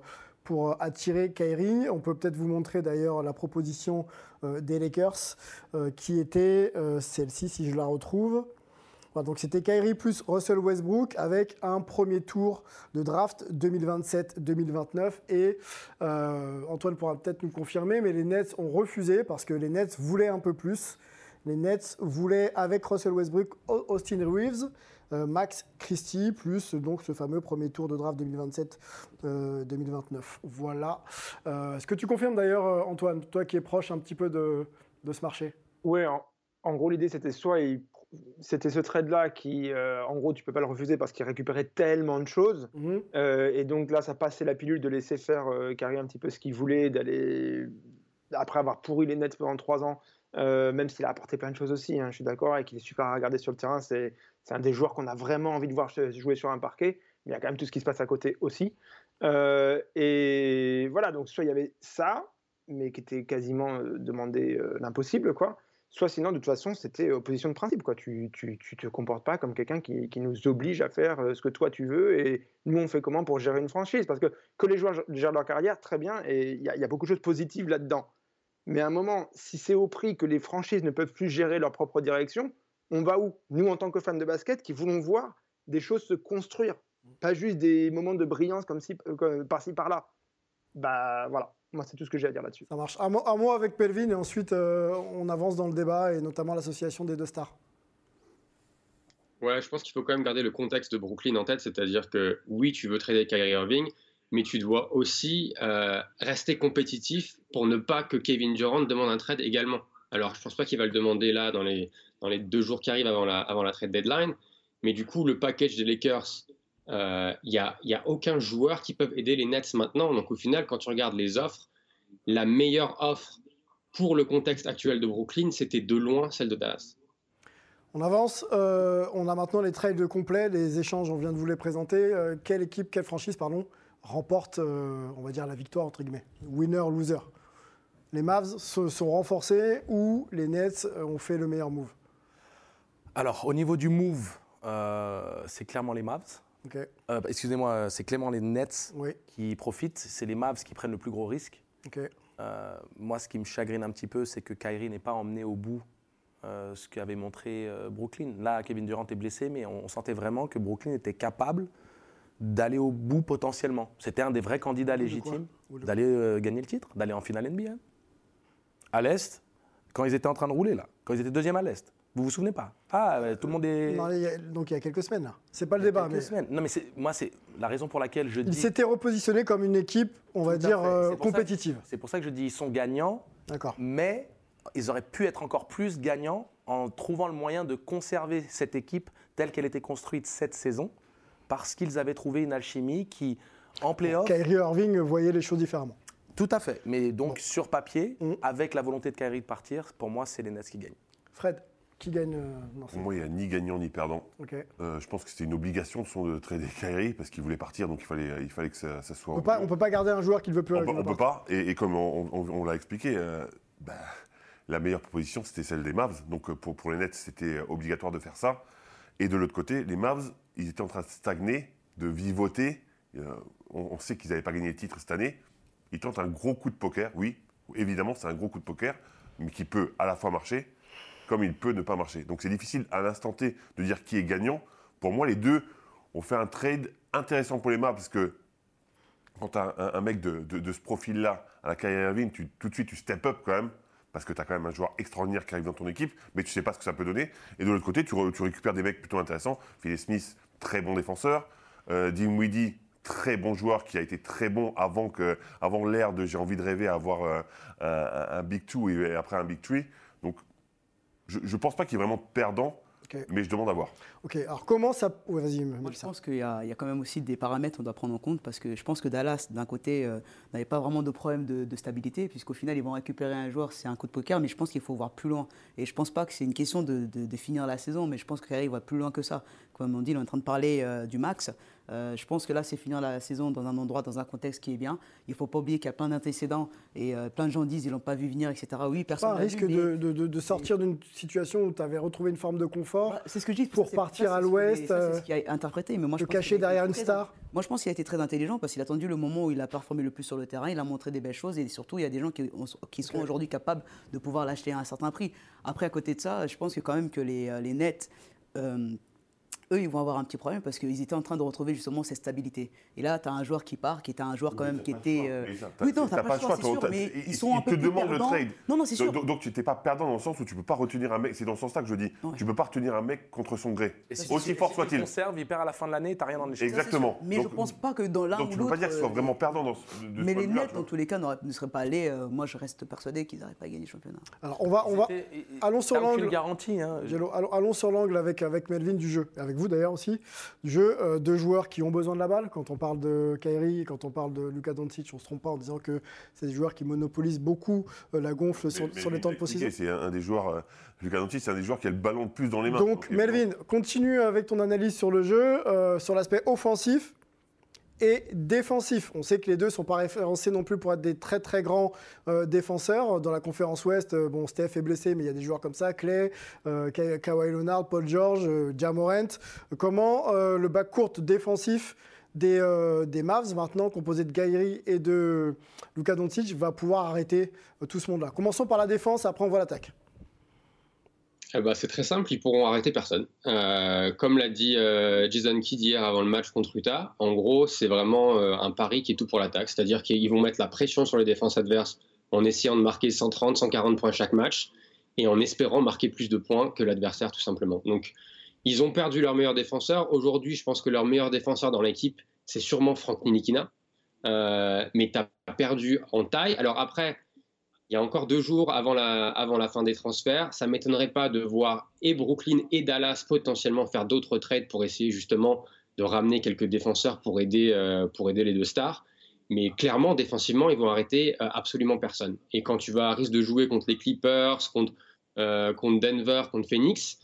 pour euh, attirer Kyrie. On peut peut-être vous montrer d'ailleurs la proposition euh, des Lakers euh, qui était celle-ci si je la retrouve. donc c'était Kyrie plus Russell Westbrook avec un premier tour de draft 2027-2029 et Antoine pourra peut-être nous confirmer, mais les Nets ont refusé parce que les Nets voulaient un peu plus. Les Nets voulaient avec Russell Westbrook Austin Reeves euh, Max Christie, plus donc ce fameux premier tour de draft 2027-2029. Euh, voilà. Euh, est-ce que tu confirmes d'ailleurs, Antoine, toi qui es proche un petit peu de, ce marché? Oui, en, gros, l'idée c'était soit c'était ce trade-là qui, en gros, tu peux pas le refuser parce qu'il récupérait tellement de choses. Mhm. et donc là, ça passait la pilule de laisser faire carrière un petit peu ce qu'il voulait, d'aller, après avoir pourri les Nets pendant trois ans, même s'il a apporté plein de choses aussi, hein, je suis d'accord, et qu'il est super à regarder sur le terrain, c'est un des joueurs qu'on a vraiment envie de voir jouer sur un parquet. Mais il y a quand même tout ce qui se passe à côté aussi. Euh, et voilà, donc soit il y avait ça, mais qui était quasiment euh, demandé euh, l'impossible, quoi. soit sinon, de toute façon, c'était opposition de principe. Quoi. Tu ne te comportes pas comme quelqu'un qui, nous oblige à faire ce que toi tu veux et nous, on fait comment pour gérer une franchise? Parce que que les joueurs gèrent leur carrière, très bien, et il y, a beaucoup de choses positives là-dedans. Mais à un moment, si c'est au prix que les franchises ne peuvent plus gérer leur propre direction, on va où? Nous, en tant que fans de basket, qui voulons voir des choses se construire, pas juste des moments de brillance comme si, par-ci par-là. Bah voilà, moi c'est tout ce que j'ai à dire là-dessus. Ça marche. Un mot, avec Pelvin et ensuite euh, on avance dans le débat et notamment l'association des deux stars. Ouais, je pense qu'il faut quand même garder le contexte de Brooklyn en tête, c'est-à-dire que oui, tu veux trader Kyrie Irving, mais tu dois aussi euh, rester compétitif pour ne pas que Kevin Durant demande un trade également. Alors, je ne pense pas qu'il va le demander là dans les, deux jours qui arrivent avant la, trade deadline, mais du coup, le package des Lakers, il euh, n'y a, y a aucun joueur qui peut aider les Nets maintenant. Donc, au final, quand tu regardes les offres, la meilleure offre pour le contexte actuel de Brooklyn, c'était de loin celle de Dallas. On avance. Euh, on a maintenant les trades complets, les échanges, on vient de vous les présenter. quelle équipe, quelle franchise, pardon, remporte, euh, on va dire, la victoire, entre guillemets. Winner, loser. Les Mavs se sont renforcés ou les Nets ont fait le meilleur move? Alors, au niveau du move, euh, c'est clairement les Mavs. Euh, excusez-moi, c'est clairement les Nets qui profitent. C'est les Mavs qui prennent le plus gros risque. moi, ce qui me chagrine un petit peu, c'est que Kyrie n'est pas emmené au bout ce qu'avait montré Brooklyn. Là, Kevin Durant est blessé, mais on sentait vraiment que Brooklyn était capable d'aller au bout potentiellement. C'était un des vrais candidats légitimes d'aller euh, gagner le titre, d'aller en finale NBA. À l'Est, quand ils étaient en train de rouler, là, quand ils étaient deuxième à l'Est. Vous vous souvenez pas? Ah, tout le monde est. donc il y a quelques semaines, là. C'est pas le débat. mais... Semaines. Non, mais moi, c'est la raison pour laquelle je dis. Ils s'étaient repositionnés comme une équipe, on va dire, euh, compétitive. C'est pour ça que je dis ils sont gagnants. D'accord. Mais ils auraient pu être encore plus gagnants en trouvant le moyen de conserver cette équipe telle qu'elle était construite cette saison parce qu'ils avaient trouvé une alchimie qui, en playoff. Kyrie Irving voyait les choses différemment. Tout à fait. Mais donc, sur papier, mm. avec la volonté de Kyrie de partir, pour moi, c'est les Nets qui gagnent. Fred, qui gagne euh, Pour moi, il n'y a ni gagnant ni perdant. Euh, je pense que c'était une obligation de son de trader Kyrie parce qu'il voulait partir, donc il fallait, il fallait que ça, soit. On ne peut pas garder un joueur qui ne veut plus. On ne peut pas. Et, comme on, l'a expliqué, euh, bah, la meilleure proposition, c'était celle des Mavs. Donc pour, pour les Nets, c'était obligatoire de faire ça. Et de l'autre côté, les Mavs, ils étaient en train de stagner, de vivoter. Euh, on, sait qu'ils n'avaient pas gagné le titre cette année. Ils tentent un gros coup de poker, oui, évidemment, c'est un gros coup de poker, mais qui peut à la fois marcher, comme il peut ne pas marcher. Donc c'est difficile à l'instant T de dire qui est gagnant. Pour moi, les deux ont fait un trade intéressant pour les Mavs, parce que quand tu as un, mec de, ce profil-là à la carrière Irving, tu, tout de suite, tu step up quand même parce que tu as quand même un joueur extraordinaire qui arrive dans ton équipe, mais tu sais pas ce que ça peut donner. Et de l'autre côté, tu, récupères des mecs plutôt intéressants. Philip Smith, très bon défenseur. Euh, Weedy, très bon joueur qui a été très bon avant, avant l'ère de j'ai envie de rêver à avoir euh, un, Big Two et après un Big Three. Donc, je ne pense pas qu'il est vraiment perdant mais je demande à voir. Ok, alors comment ça. vas-y, Moi, je pense qu'il y, a quand même aussi des paramètres qu'on doit prendre en compte parce que je pense que Dallas, d'un côté, euh, n'avait pas vraiment de problème de, stabilité, puisqu'au final, ils vont récupérer un joueur, c'est un coup de poker, mais je pense qu'il faut voir plus loin. Et je pense pas que c'est une question de, de, finir la saison, mais je pense qu'il va plus loin que ça. Comme on dit, on est en train de parler euh, du max. Euh, je pense que là, c'est finir la saison dans un endroit, dans un contexte qui est bien. Il ne faut pas oublier qu'il y a plein d'antécédents et euh, plein de gens disent qu'ils l'ont pas vu venir, etc. Oui, personne. Pas un risque de, de, sortir d'une situation où tu avais retrouvé une forme de confort. Bah, c'est ce que je dis. Pour partir à l'ouest. C'est ce qui a interprété. Mais moi, je cacher derrière une star. Moi, je pense qu'il a été très intelligent parce qu'il a attendu le moment où il a performé le plus sur le terrain. Il a montré des belles choses et surtout, il y a des gens qui, qui seront aujourd'hui capables de pouvoir l'acheter à un certain prix. Après, à côté de ça, je pense que quand même que les, euh, les nets eux, ils vont avoir un petit problème parce qu'ils étaient en train de retrouver justement cette stabilité. Et là, tu as un joueur qui part, qui était un joueur quand même qui était. Euh... Oui, non, tu pas, le choix, c'est sûr, mais ils sont un peu te demandent le trade. Non, non, c'est sûr. Donc, tu n'es pas perdant dans le sens où tu peux pas retenir un mec. C'est dans ce sens-là que je dis. Tu peux pas retenir un mec contre son gré. Aussi fort soit-il. Il conserve, il perd à la fin de l'année, tu n'as rien dans l'échec. Exactement. Mais je pense pas que dans l'un ou l'autre. Donc tu peux pas dire qu'ils soient vraiment perdants dans ce Mais les Nets, dans tous les cas, ne seraient pas allés. Euh, moi, je reste persuadé qu'ils n'auraient pas gagné le championnat. Alors, on va. on va. Allons sur l'angle. garantie. Hein. Allons sur l'angle avec Melvin du jeu. Avec vous d'ailleurs aussi jeu, euh, deux joueurs qui ont besoin de la balle. Quand on parle de Kyrie, quand on parle de Luka Doncic, on ne se trompe pas en disant que c'est des joueurs qui monopolisent beaucoup euh, la gonfle sur, les temps de possession. C'est un, des joueurs, euh, Luka Doncic, c'est un des joueurs qui a le ballon le plus dans les mains. Donc, Melvin, continue avec ton analyse sur le jeu, sur l'aspect offensif. Et défensif. On sait que les deux ne sont pas référencés non plus pour être des très très grands euh, défenseurs. Dans la conférence Ouest, euh, bon, Steph est blessé, mais il y a des joueurs comme ça, Clay, euh, Ka- Kawhi Leonard, Paul George, Jamorant. Comment le bac court défensif des, des Mavs, maintenant composé de Gairi et de Luka Doncic, va pouvoir arrêter tout ce monde-là? Commençons par la défense, après on voit l'attaque. Eh ben, c'est très simple, ils pourront arrêter personne. Euh, comme l'a dit euh, Jason Kidd hier avant le match contre Utah, en gros, c'est vraiment euh, un pari qui est tout pour l'attaque. C'est-à-dire qu'ils vont mettre la pression sur les défenses adverses en essayant de marquer 130, 140 points chaque match et en espérant marquer plus de points que l'adversaire, tout simplement. Donc, ils ont perdu leur meilleur défenseur. Aujourd'hui, je pense que leur meilleur défenseur dans l'équipe, c'est sûrement Frank Nilikina. Euh, mais tu as perdu en taille. Alors après, il y a encore deux jours avant la, fin des transferts. Ça ne m'étonnerait pas de voir et Brooklyn et Dallas potentiellement faire d'autres trades pour essayer justement de ramener quelques défenseurs pour aider, euh, les deux stars. Mais clairement, défensivement, ils vont arrêter euh, absolument personne. Et quand tu vas à risque de jouer contre les Clippers, contre, euh, Denver, contre Phoenix,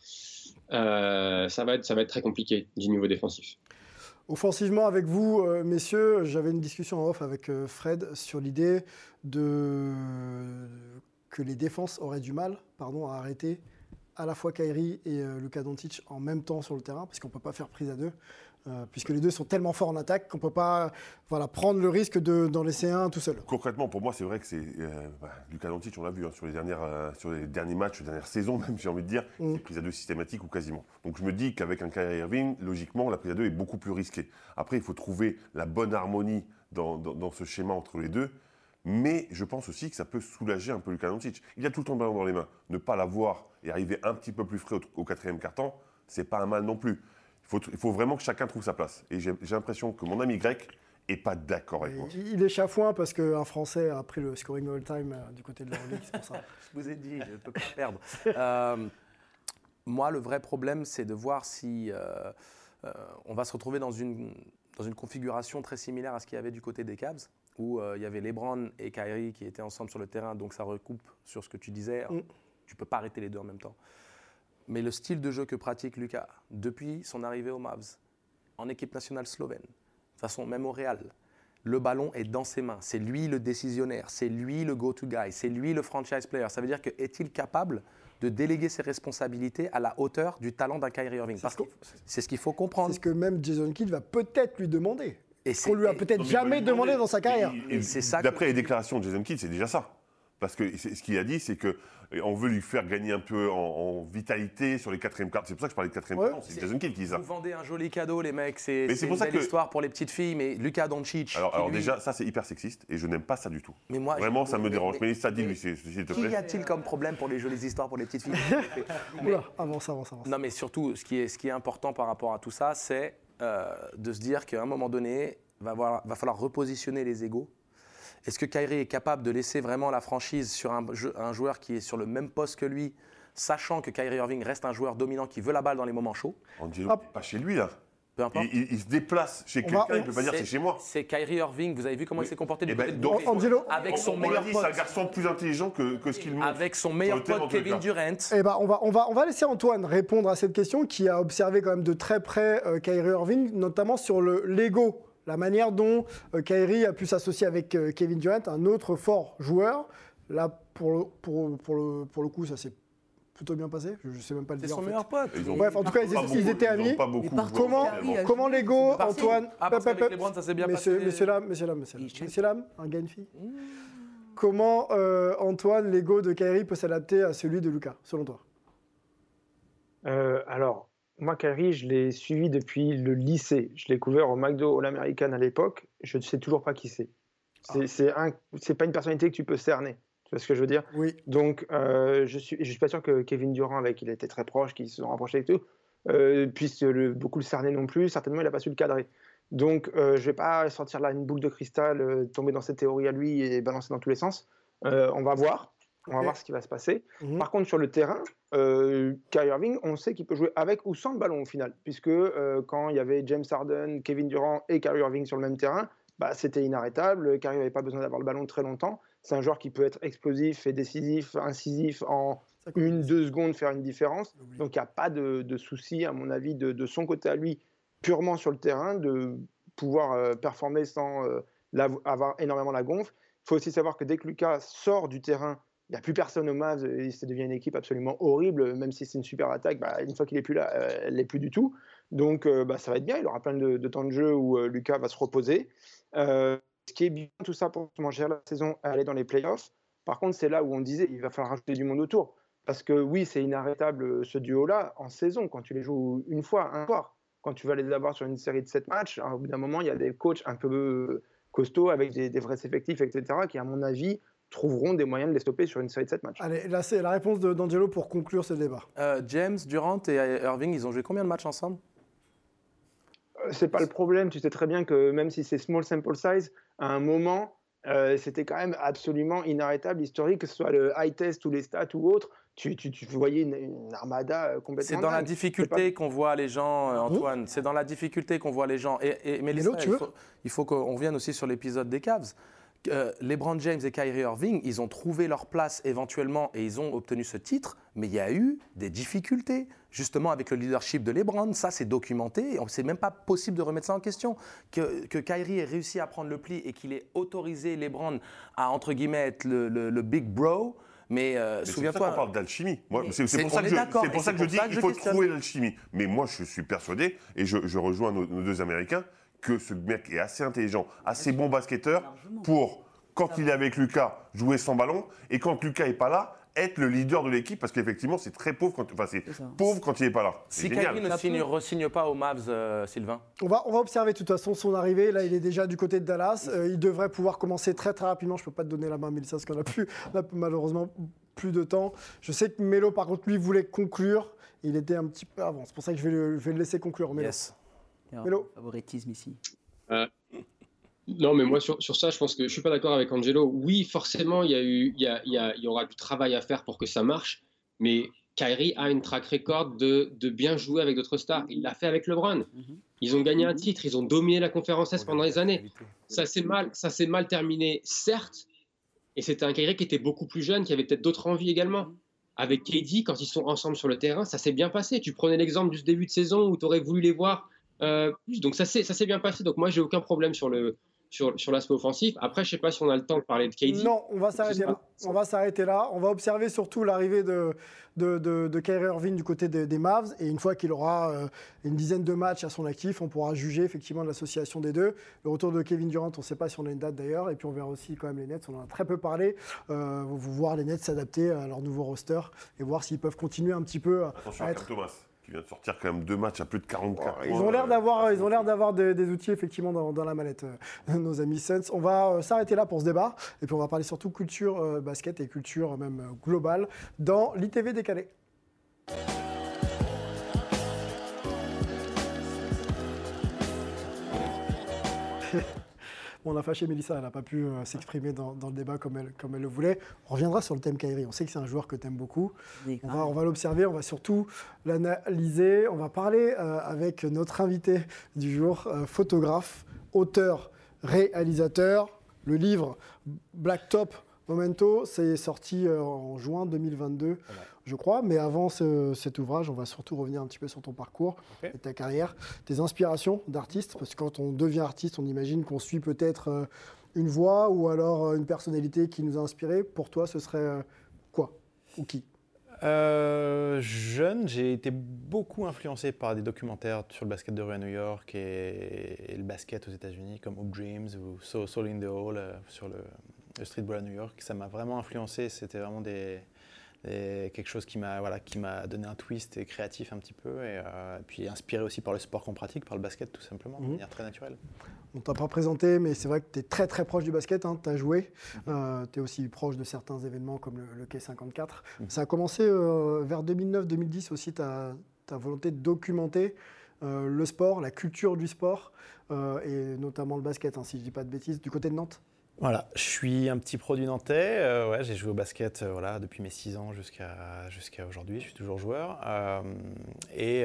ça va être très compliqué du niveau défensif. Offensivement, avec vous, euh, messieurs, j'avais une discussion en off avec euh, Fred sur l'idée que les défenses auraient du mal à arrêter à la fois Kyrie et euh, Luka Doncic en même temps sur le terrain, parce qu'on ne peut pas faire prise à deux, euh, puisque les deux sont tellement forts en attaque qu'on ne peut pas voilà, prendre le risque de- d'en laisser un tout seul. Concrètement, pour moi, c'est vrai que c'est. Euh, bah, Lucas Doncic, on l'a vu hein, sur, les dernières, euh, sur les derniers matchs, les dernières saisons, même, j'ai envie de dire, Mm. c'est prise à deux systématique ou quasiment. Donc je me dis qu'avec un Kyrie Irving, logiquement, la prise à deux est beaucoup plus risquée. Après, il faut trouver la bonne harmonie dans, dans- dans ce schéma entre les deux. Mais je pense aussi que ça peut soulager un peu Lucas Doncic. Il a tout le temps le ballon dans les mains. Ne pas l'avoir et arriver un petit peu plus frais au, au quatrième quart-temps, c'est pas un mal non plus. Il faut, il faut vraiment que chacun trouve sa place. Et j'ai l'impression que mon ami grec est pas d'accord avec moi. Il il est chafouin parce qu'un Français a pris le scoring all-time euh, du côté de la Ligue, c'est pour ça. Je vous ai dit, je ne peux pas perdre. Euh, moi, le vrai problème, c'est de voir si euh, euh, on va se retrouver dans une, dans une configuration très similaire à ce qu'il y avait du côté des Cavs, où euh, il y avait LeBron et Kyrie qui étaient ensemble sur le terrain, donc ça recoupe sur ce que tu disais. Mm. Tu ne peux pas arrêter les deux en même temps. Mais le style de jeu que pratique Lucas depuis son arrivée aux Mavs, en équipe nationale slovène, de toute façon, même au Real, le ballon est dans ses mains. C'est lui le décisionnaire, c'est lui le go-to guy, c'est lui le franchise player. Ça veut dire que est-il capable de déléguer ses responsabilités à la hauteur du talent d'un Kyrie Irving? Parce que c'est ce qu'il faut comprendre. C'est ce que même Jason Kidd va peut-être lui demander. Et Qu'on lui a peut-être jamais demandé dans sa carrière. Et, D'après les déclarations de Jason Kidd, c'est déjà ça. Parce que ce qu'il a dit, c'est que on veut lui faire gagner un peu en, en vitalité sur les quatrièmes cartes. C'est pour ça que je parlais de quatrième Ouais. C'est Jason Kidd qui dit ça. Vous vendez un joli cadeau, les mecs. C'est Mais c'est c'est une pour ça belle que- histoire pour les petites filles, mais Lucas Doncic. Alors, qui, alors lui- déjà, ça c'est hyper sexiste et je n'aime pas ça du tout. Mais moi, Vraiment, ça me mais- dérange. mais- Mais ça dit lui, s'il te Qu'y plaît. a-t-il comme problème pour les jolies histoires pour les petites filles? Mais- Oula, avance, avance, avance. Non, mais surtout, ce qui est, ce qui est important par rapport à tout ça, c'est euh, de se dire qu'à un moment donné, va, avoir- va falloir repositionner les égaux. Est-ce que Kyrie est capable de laisser vraiment la franchise sur un, jeu- un joueur qui est sur le même poste que lui, sachant que Kyrie Irving reste un joueur dominant qui veut la balle dans les moments chauds? Angelo, pas chez lui là. Peu importe. Il, il- il se déplace chez quelqu'un, il ne peut pas dire c'est chez moi. C'est Kyrie Irving, vous avez vu comment il s'est comporté du Eh côté ben, de donc, Brooklyn? avec son on, on meilleur dit, pote. c'est un garçon plus intelligent que, que ce qu'il montre. Avec son meilleur pote Kevin. Durant. Eh ben, on, va, on, va, on va laisser Antoine répondre à cette question qui a observé quand même de très près euh, Kyrie Irving, notamment sur le l'ego, la manière dont euh, Kyrie a pu s'associer avec euh, Kevin Durant, un autre fort joueur. Là, pour le, pour, pour le, pour le coup, ça s'est plutôt bien passé. Je ne sais même pas le C'est dire. son en fait. meilleur pote. Ont- Bref, en tout cas, ils, beaucoup, étaient ils ont amis. pas beaucoup par joué Comment, comment l'ego, Antoine Ah, parce Pep, pep, LeBron, ça s'est bien messieurs, passé. Messieurs, dames, messieurs, dames, messieurs, dames. Il- Messieurs, dames, un gars, une fille Comment, euh, Antoine, l'ego de Kyrie peut s'adapter à celui de Lucas, selon toi? Euh, alors, moi, Kyrie, je l'ai suivi depuis le lycée. Je l'ai couvert au McDo All-American à l'époque. Je ne sais toujours pas qui c'est. C'est c'est un- pas une personnalité que tu peux cerner. Tu vois ce que je veux dire? Oui. Donc, euh, je suis, je suis pas sûr que Kevin Durant, avec qui il était très proche, qu'ils se sont rapprochés et tout, euh, puisse le- beaucoup le cerner non plus. Certainement, il n'a pas su le cadrer. Donc, euh, je vais pas sortir là une boule de cristal, euh, tomber dans cette théorie à lui et balancer dans tous les sens. On va voir. On va voir ce qui va se passer. Mhm. Par contre, sur le terrain, euh, Kyrie Irving, on sait qu'il peut jouer avec ou sans le ballon au final, puisque euh, quand il y avait James Harden, Kevin Durant et Kyrie Irving sur le même terrain, bah, c'était inarrêtable. Kyrie n'avait pas besoin d'avoir le ballon très longtemps. C'est un joueur qui peut être explosif et décisif, incisif en une, deux secondes, faire une différence. Donc il n'y a pas de, de souci, à mon avis, de, de son côté à lui, purement sur le terrain, de pouvoir euh, performer sans euh, avoir énormément la gonfle. Il faut aussi savoir que dès que Lucas sort du terrain, il n'y a plus personne au Mavs ça devient une équipe absolument horrible, même si c'est une super attaque, bah, une fois qu'il n'est plus là, elle n'est plus du tout. Donc bah, ça va être bien, il aura plein de, temps de jeu où Lucas va se reposer. ce qui est bien tout ça pour manger la saison, aller dans les playoffs. Par contre, c'est là où on disait il va falloir rajouter du monde autour. Parce que oui, c'est inarrêtable ce duo-là en saison, quand tu les joues une fois, un soir. Quand tu vas les avoir sur une série de 7 matchs, au bout d'un moment, il y a des coachs un peu costauds avec des, vrais effectifs, etc., qui, à mon avis, trouveront des moyens de les stopper sur une série de 7 matchs. Allez, là, c'est la réponse d'Angelo pour conclure ce débat. Euh, James, Durant et Irving, ils ont joué combien de matchs ensemble? Euh, C'est pas le problème. Tu sais très bien que même si c'est small sample size, à un moment, euh, c'était quand même absolument inarrêtable, historique, que ce soit le high test ou les stats ou autre. Tu, tu, tu voyais une, armada euh, complètement. C'est dans la difficulté qu'on voit les gens, euh, Antoine. C'est dans la difficulté qu'on voit les gens. Et, mais il faut, il faut qu'on revienne aussi sur l'épisode des Cavs. Euh, LeBron James et Kyrie Irving, ils ont trouvé leur place éventuellement et ils ont obtenu ce titre, mais il y a eu des difficultés, justement avec le leadership de LeBron. Ça, c'est documenté. C'est même pas possible de remettre ça en question. Que, que Kyrie ait réussi à prendre le pli et qu'il ait autorisé LeBron à, entre guillemets, être le, big bro. Mais, euh, souviens-toi. On parle d'alchimie. C'est pour, ça que je, pour ça que je dis qu'il faut trouver l'alchimie. Mais moi, je suis persuadé, et je, rejoins nos deux Américains, que ce mec est assez intelligent, assez bon basketteur pour, quand il est avec Lucas, jouer sans ballon, et quand Lucas n'est pas là, être le leader de l'équipe parce qu'effectivement c'est très pauvre quand enfin c'est pauvre quand il n'est pas là. Si Kyrie ne signe, signe pas au Mavs, euh, Sylvain. On va on va observer de toute façon son arrivée. Là il est déjà du côté de Dallas. Euh, il devrait pouvoir commencer très très rapidement. Je peux pas te donner la main Mélissa parce qu'on a plus a malheureusement plus de temps. Je sais que Melo par contre lui voulait conclure. Il était un petit peu avant. C'est pour ça que je vais le, vais le laisser conclure. Melo. Yes. Hello. Favoritisme ici. Euh, non, mais moi, sur, ça, je pense que je suis pas d'accord avec Angelo. Oui, forcément, il y, a eu, il, y a, il, y aura du travail à faire pour que ça marche, mais Kyrie a une track record de, de bien jouer avec d'autres stars. Il l'a fait avec LeBron. Mhm. Ils ont gagné un titre, ils ont dominé la conférence S pendant des années. Ça s'est mal, ça s'est mal terminé, certes, et c'était un Kyrie qui était beaucoup plus jeune, qui avait peut-être d'autres envies également. Avec KD, quand ils sont ensemble sur le terrain, ça s'est bien passé. Tu prenais l'exemple du début de saison où tu aurais voulu les voir euh, donc ça s'est bien passé. Donc moi, j'ai aucun problème sur le, sur, sur l'aspect offensif. Après, je sais pas si on a le temps de parler de KD. Non, on va s'arrêter là. On va s'arrêter là. On va observer surtout l'arrivée de, de, de, Kyrie Irving du côté des, Mavs. Et une fois qu'il aura euh, une dizaine de matchs à son actif, on pourra juger effectivement de l'association des deux. Le retour de Kevin Durant, on ne sait pas si on a une date d'ailleurs. Et puis on verra aussi quand même les Nets. On en a très peu parlé. Euh, voir les Nets s'adapter à leur nouveau roster et voir s'ils peuvent continuer un petit peu à être. Thomas qui vient de sortir quand même deux matchs à plus de 44 Ils ont l'air d'avoir, ils ont l'air d'avoir des, outils effectivement dans, la mallette, euh, nos amis Suns. On va euh, s'arrêter là pour ce débat et puis on va parler surtout culture euh, basket et culture même globale dans l'ITV décalé. On a fâché Mélissa, elle n'a pas pu euh, s'exprimer dans, le débat comme elle, comme elle le voulait. On reviendra sur le thème Kairi. On sait que c'est un joueur que tu aimes beaucoup. on va, l'observer, on va surtout l'analyser. On va parler euh, avec notre invité du jour, euh, photographe, auteur, réalisateur. Le livre Blacktop Momento, c'est sorti en juin 2022 je crois. Mais avant cet ouvrage, on va surtout revenir un petit peu sur ton parcours et ta carrière, tes inspirations d'artiste. Parce que quand on devient artiste, on imagine qu'on suit peut-être euh, une voix ou alors euh, une personnalité qui nous a inspiré. Pour toi, ce serait euh, quoi ou qui? Jeune, j'ai été beaucoup influencé par des documentaires sur le basket de rue à New York et, le basket aux États-Unis, comme Hoop Dreams ou Soul in the Hall sur le, le streetball à New York. Ça m'a vraiment influencé. C'était vraiment des, et quelque chose qui m'a voilà, qui m'a donné un twist et créatif un petit peu, et, euh, puis inspiré aussi par le sport qu'on pratique, par le basket tout simplement, de mhm. manière très naturelle. On t'a pas présenté, mais c'est vrai que tu es très très proche du basket, hein, tu as joué, mhm. euh, tu es aussi proche de certains événements comme le, Quai 54. Mhm. Ça a commencé euh, vers 2009-2010 aussi, ta, ta volonté de documenter le sport, la culture du sport, et notamment le basket, hein, si je dis pas de bêtises, du côté de Nantes voilà, je suis un petit produit nantais. Euh, ouais, j'ai joué au basket euh, voilà, depuis mes 6 ans jusqu'à aujourd'hui. Je suis toujours joueur. Euh, et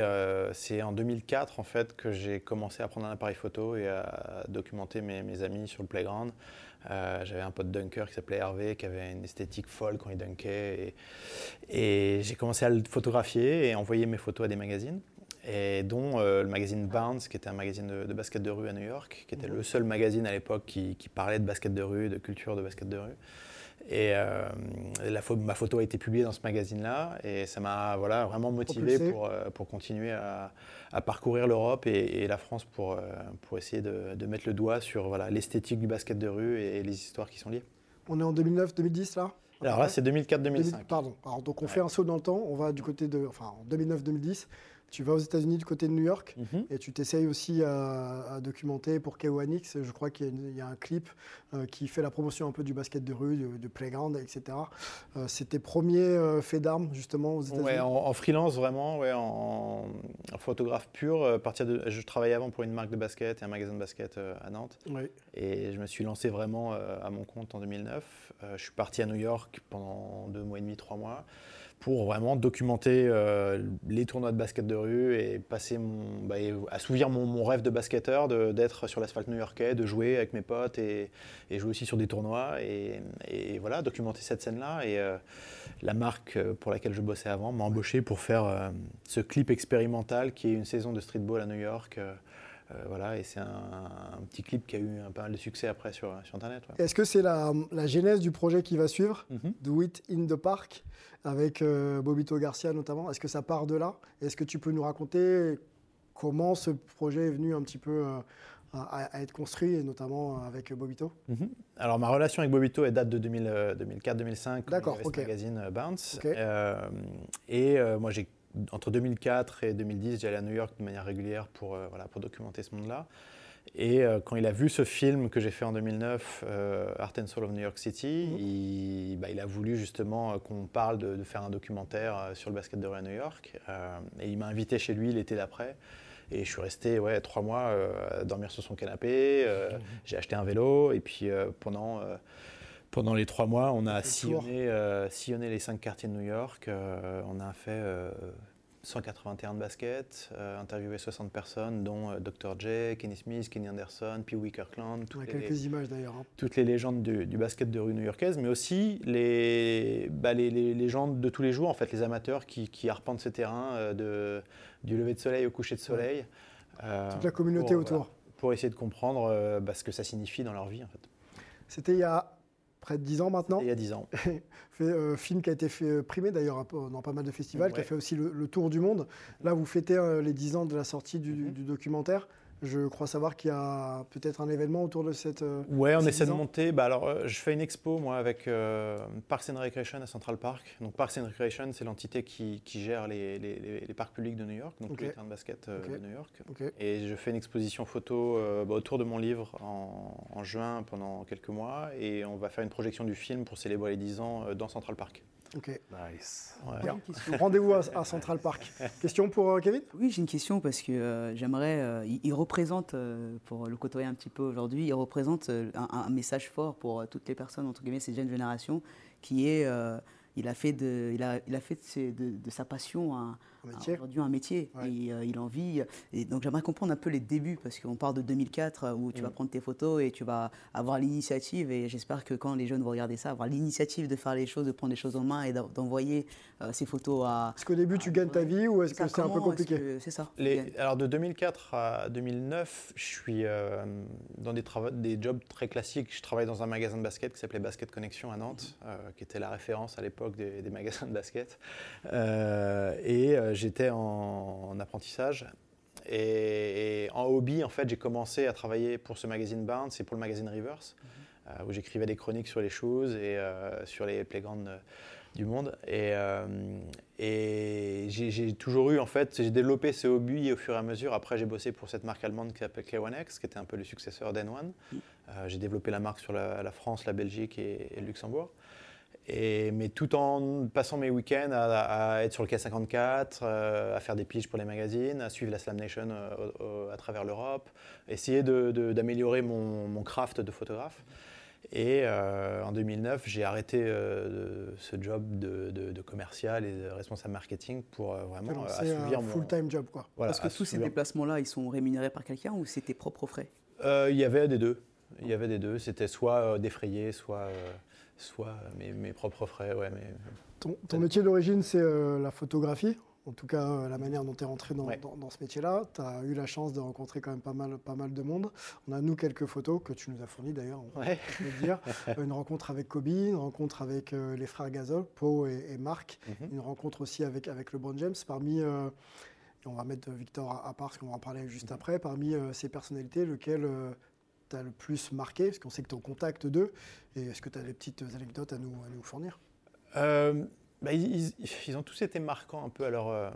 c'est en 2004 en fait que j'ai commencé à prendre un appareil photo et à documenter mes, amis sur le playground. J'avais un pote dunker qui s'appelait Hervé, qui avait une esthétique folle quand il dunkait. Et j'ai commencé à le photographier et envoyer mes photos à des magazines. Et dont euh, le magazine Bounce, qui était un magazine de, de basket de rue à New York, qui était le seul magazine à l'époque qui, qui parlait de basket de rue, de culture de basket de rue. Et euh, la ma photo a été publiée dans ce magazine-là, et ça m'a voilà, vraiment motivé Propulsé. pour, euh, pour continuer à, à parcourir l'Europe et, et la France pour, pour essayer de, de mettre le doigt sur voilà, l'esthétique du basket de rue et les histoires qui sont liées. On est en 2009-2010 là? Alors là, c'est 2004-2005. 2000 Pardon. Alors, donc on fait un saut dans le temps. On va du côté de, enfin, en 2009-2010. Tu vas aux États-Unis du côté de New York Mhm. et tu t'essayes aussi à, à documenter pour KONX. Je crois qu'il y, a y un clip euh, qui fait la promotion un peu du basket de rue, de playground, etc. Euh, c'est tes premiers euh, faits d'armes justement aux États-Unis? Ouais, en, en freelance vraiment, ouais, en, en photographe pur. euh, à partir de, je travaillais avant pour une marque de basket et un magasin de basket à Nantes. Et je me suis lancé vraiment à mon compte en 2009. Euh, je suis parti à New York pendant deux mois et demi, trois mois, pour vraiment documenter euh, les tournois de basket de rue et passer mon, bah, assouvir mon, rêve de basketteur, d'être sur l'asphalte new-yorkais, de jouer avec mes potes et, jouer aussi sur des tournois. Et, voilà, documenter cette scène-là. Et euh, la marque euh, pour laquelle je bossais avant m'a embauché pour faire ce clip expérimental qui est une saison de streetball à New York. Euh, voilà, et c'est un, un petit clip qui a eu un pas mal de succès après sur, sur Internet. ouais. Est-ce que c'est la, la genèse du projet qui va suivre, Mhm. Do It in the Park, avec euh, Bobito Garcia notamment? Est-ce que ça part de là? Est-ce que tu peux nous raconter comment ce projet est venu un petit peu euh, à, à être construit, et notamment avec Bobito? Mhm. Alors ma relation avec Bobito elle date de 2000, euh, 2004-2005 quand D'accord, il y avait ok. ce magazine Bounce. Euh, et euh, moi j'ai entre 2004 et 2010 j'allais à New York de manière régulière pour, euh, voilà, pour documenter ce monde-là. Et euh, quand il a vu ce film que j'ai fait en 2009, euh, Art and Soul of New York City, il, bah, il a voulu justement euh, qu'on parle de, de faire un documentaire sur le basket de rue à New York. Et il m'a invité chez lui l'été d'après. Et je suis resté ouais, trois mois à dormir sur son canapé. euh, J'ai acheté un vélo. Et puis pendant, pendant les trois mois, on a sillonné, euh, sillonné les cinq quartiers de New York. euh, on a fait euh, 181 de basket, euh, interviewé 60 personnes, dont Dr. J, Kenny Smith, Kenny Anderson, Pee Wee Kirkland, On a toutes les- quelques images d'ailleurs. hein. toutes les légendes du, du basket de rue new-yorkaise, mais aussi les, bah, les, les légendes de tous les jours, en fait, les amateurs qui, qui arpentent ces terrains de, du lever de soleil au coucher de soleil. Toute la communauté pour, autour. voilà, pour essayer de comprendre bah, ce que ça signifie dans leur vie, en fait. C'était il y a près de 10 ans maintenant. Il y a 10 ans. fait, euh, film qui a été fait, euh, primé d'ailleurs dans pas mal de festivals, qui a fait aussi le, le tour du monde. Là, vous fêtez euh, les 10 ans de la sortie du, Mhm. du documentaire. Je crois savoir qu'il y a peut-être un événement autour de cette. euh, Ouais, on essaie 10 de monter. Bah alors, euh, je fais une expo moi avec euh, Parks and Recreation à Central Park. Donc Parks and Recreation, c'est l'entité qui, qui gère les, les- les- les parcs publics de New York, donc les terrains de basket euh, de New York. Et je fais une exposition photo euh, bah, autour de mon livre en, en juin pendant quelques mois. Et on va faire une projection du film pour célébrer les 10 ans dans Central Park. Ok. Nice. Ouais. Rendez-vous à, à Central Park. Question pour euh, Kevin? Oui, j'ai une question parce que euh, j'aimerais. euh, il, il représente, euh, pour le côtoyer un petit peu aujourd'hui, il représente euh, un, un message fort pour euh, toutes les personnes, entre guillemets, ces jeunes générations, qui est. euh, il a fait de, il a, il a fait de, de- de sa passion un. Aujourd'hui un métier. Ouais. Et euh, il a envie. Et donc j'aimerais comprendre un peu les débuts parce qu'on part de 2004 euh, où tu Mm. vas prendre tes photos et tu vas avoir l'initiative. Et j'espère que quand les jeunes vont regarder ça, avoir l'initiative de faire les choses, de prendre les choses en main et d'en- d'envoyer euh, ces photos à. Est-ce qu'au début tu gagnes ta vie ou est-ce que c'est un peu compliqué C'est ça. Les- alors de 2004 à 2009, je suis euh, dans des, trava- des jobs très classiques. Je travaille dans un magasin de basket qui s'appelait Basket Connection à Nantes, euh, qui était la référence à l'époque des, des magasins de basket. Euh, et euh, j'étais en, en apprentissage. Et, et en hobby, en fait, j'ai commencé à travailler pour ce magazine Bounce et pour le magazine Rivers, euh, où j'écrivais des chroniques sur les choses et euh, sur les playgrounds euh, du monde. Et, euh, et j'ai j'ai toujours eu, en fait, j'ai développé ce hobby au fur et à mesure. Après, j'ai bossé pour cette marque allemande qui s'appelle K1X, qui était un peu le successeur d'N1. Euh, j'ai développé la marque sur la, la France, la Belgique et, et le Luxembourg. Et, mais tout en passant mes week-ends à, à être sur le K54, euh, à faire des pitches pour les magazines, à suivre la Slam Nation euh, à travers l'Europe, essayer de- de- d'améliorer mon, mon craft de photographe. Et euh, en 2009, j'ai arrêté euh, ce job de, de- de commercial et de responsable marketing pour euh, vraiment C'est assouvir un mon... full-time job quoi. Voilà, Est-ce que tous ces déplacements-là, ils sont rémunérés par quelqu'un ou c'est tes propres frais? Euh, Il y avait des deux. Il y avait des deux. C'était soit euh, défrayé, soit, euh, soit euh, mes, mes propres frais. Ouais, mais... Ton, ton métier d'origine c'est la photographie. en tout cas euh, la manière dont tu es rentré dans, dans- dans ce métier-là. Tu as eu la chance de rencontrer quand même pas mal, pas mal de monde. On a nous quelques photos que tu nous as fournies d'ailleurs, on Ouais. peut le dire. Une rencontre avec Kobe, une rencontre avec euh, les frères Gasol, Pau et, et Marc, Mhm. une rencontre aussi avec, avec LeBron James. Parmi, euh, et on va mettre Victor à, à part parce qu'on va en parler juste après, parmi ces personnalités, lequel tu as le plus marqué Parce qu'on sait que tu es en contact d'eux. Et est-ce que tu as des petites anecdotes à nous, à nous fournir? Euh, bah, ils, ont tous été marquants un peu à leur, euh,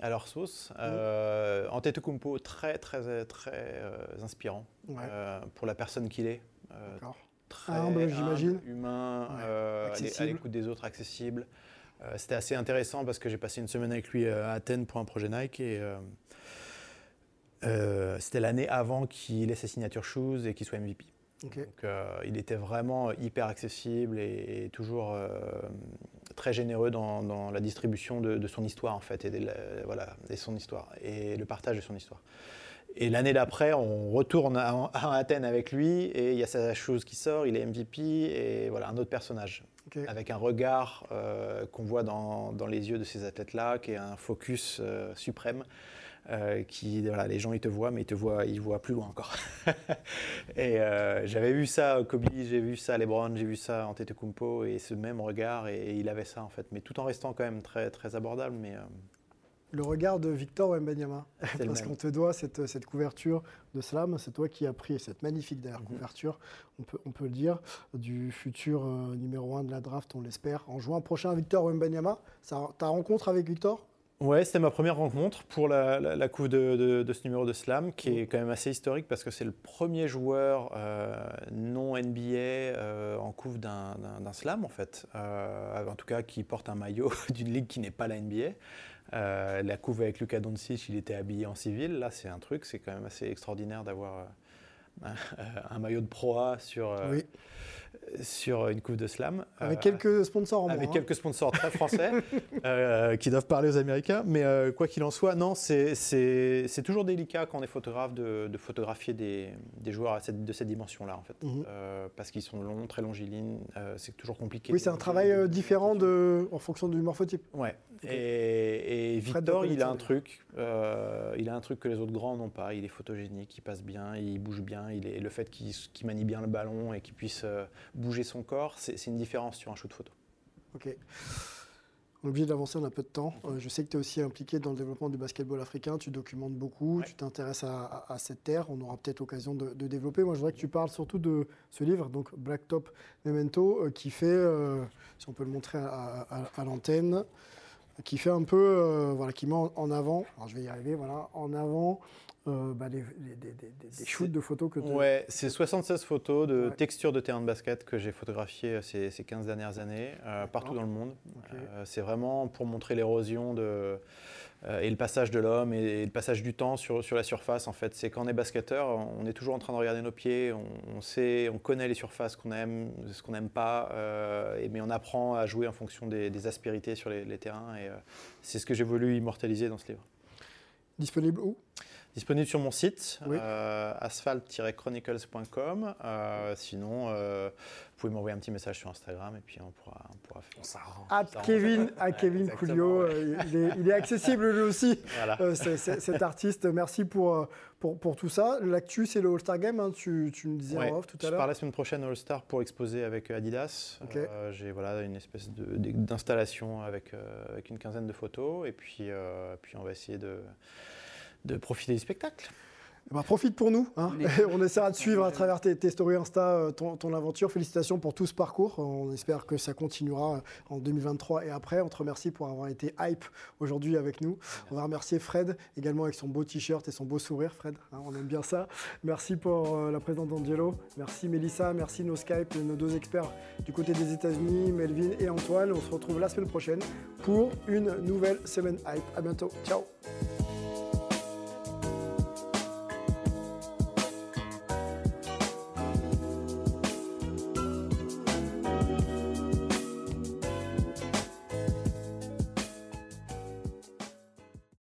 à leur sauce. Euh, Antetokounmpo, très, très, très euh, inspirant Ouais. pour la personne qu'il est. Très Humble, j'imagine. Humain, Ouais. à l'écoute des autres, accessible. C'était assez intéressant parce que j'ai passé une semaine avec lui à Athènes pour un projet Nike et euh, c'était l'année avant qu'il ait ses signatures shoes et qu'il soit MVP. Donc, euh, il était vraiment hyper accessible et, et toujours euh, très généreux dans, dans la distribution de, de son histoire en fait et de, la- voilà, et son histoire et le partage de son histoire. Et l'année d'après, on retourne à, à Athènes avec lui et il y a sa chose qui sort, il est MVP et voilà un autre personnage avec un regard euh, qu'on voit dans, dans les yeux de ces athlètes-là, qui est un focus suprême. Euh, qui voilà, les gens ils te voient, mais ils te voient, ils voient plus loin encore. et euh, j'avais vu ça à Kobe, j'ai vu ça LeBron, j'ai vu ça Antetokounmpo et ce même regard et, et il avait ça en fait, mais tout en restant quand même très très abordable. Mais euh, Le regard de Victor Wembanyama, parce qu'on te doit cette, cette couverture de slam, c'est toi qui as pris cette magnifique d'ailleurs Mhm. couverture, on peut, on peut le dire, du futur euh, numéro 1 de la draft, on l'espère, en juin prochain, Victor Wembanyama. Ça- Ta rencontre avec Victor? Ouais, c'était ma première rencontre pour la, la, couve de, ce numéro de slam, qui est quand même assez historique parce que c'est le premier joueur euh, non NBA euh, en couve d'un slam, en fait. Euh, en tout cas, qui porte un maillot d'une ligue qui n'est pas la NBA. La couve avec Luka Doncic, il était habillé en civil. Là, c'est un truc, c'est quand même assez extraordinaire d'avoir un, maillot de Pro A sur, Oui. Sur une couve de slam. Avec Euh, quelques sponsors en moins. avec hein. quelques sponsors très français euh, qui doivent parler aux Américains. Mais euh, quoi qu'il en soit, non, c'est- toujours délicat quand on est photographe de, de photographier des, des joueurs à cette- de cette dimension-là, en fait. Mhm. Parce qu'ils sont longs, très longilignes, euh, c'est toujours compliqué. Oui, c'est un travail différent de, en fonction du morphotype. Ouais. Et, et Victor, il a un truc, il a un truc que les autres grands n'ont pas. Il est photogénique, il passe bien, il bouge bien. Il est, le fait qu'il manie bien le ballon et qu'il puisse bouger son corps, c'est une différence sur un shoot photo. Ok. On est obligé d'avancer, on a peu de temps. Euh, je sais que tu es aussi impliqué dans le développement du basketball africain, tu documentes beaucoup, Ouais. tu t'intéresses à, à- à cette terre, on aura peut-être l'occasion de, de développer. Moi, je voudrais que tu parles surtout de ce livre, donc Blacktop Memento, euh, qui fait, euh, si on peut le montrer à, à- l'antenne, qui fait un peu, voilà, qui met en, en avant, alors je vais y arriver, voilà, en avant euh, bah, des- des- des- des shoots de photos que tu Ouais, c'est 76 photos de Ouais. textures de terrain de basket que j'ai photographiées euh, ces, ces 15 dernières années, euh, partout dans le monde. Euh, c'est vraiment pour montrer l'érosion de, et le passage de l'homme et, et le passage du temps sur, sur la surface. En fait, c'est quand on est basketteur, on est toujours en train de regarder nos pieds, on, on sait, on connaît les surfaces qu'on aime, ce qu'on n'aime pas, et- mais on apprend à jouer en fonction des, aspérités sur les, les terrains. Et c'est ce que j'ai voulu immortaliser dans ce livre. disponibles où? Disponible sur mon site, Oui. euh, asphalt-chronicles.com. Euh, sinon, euh, vous pouvez m'envoyer un petit message sur Instagram et puis on pourra, on pourra faire ça. à Kevin, à Kevin exactement, Coulio, ouais. il, est, il est accessible lui aussi. Voilà. Euh, cet artiste. Merci pour, pour, pour tout ça. L'actu, c'est le All-Star Game, hein, tu, tu me disais Ouais, en off tout je à pars l'heure. la semaine prochaine All-Star pour exposer avec Adidas. Euh, J'ai voilà, une espèce d'installation avec, euh, avec une quinzaine de photos et puis, euh, puis on va essayer de, de profiter du spectacle. Eh ben, profite pour nous. hein. On essaiera de suivre à travers tes, tes stories Insta euh, ton, ton aventure. Félicitations pour tout ce parcours. On espère que ça continuera euh, en 2023 et après. On te remercie pour avoir été hype aujourd'hui avec nous. On va remercier Fred également avec son beau t-shirt et son beau sourire. Fred, hein, on aime bien ça. Merci pour euh, la présence d'Angelo. Merci Mélissa. Merci nos Skype, nos deux experts du côté des États-Unis, Melvin et Antoine. On se retrouve la semaine prochaine pour une nouvelle semaine hype. À bientôt. Ciao.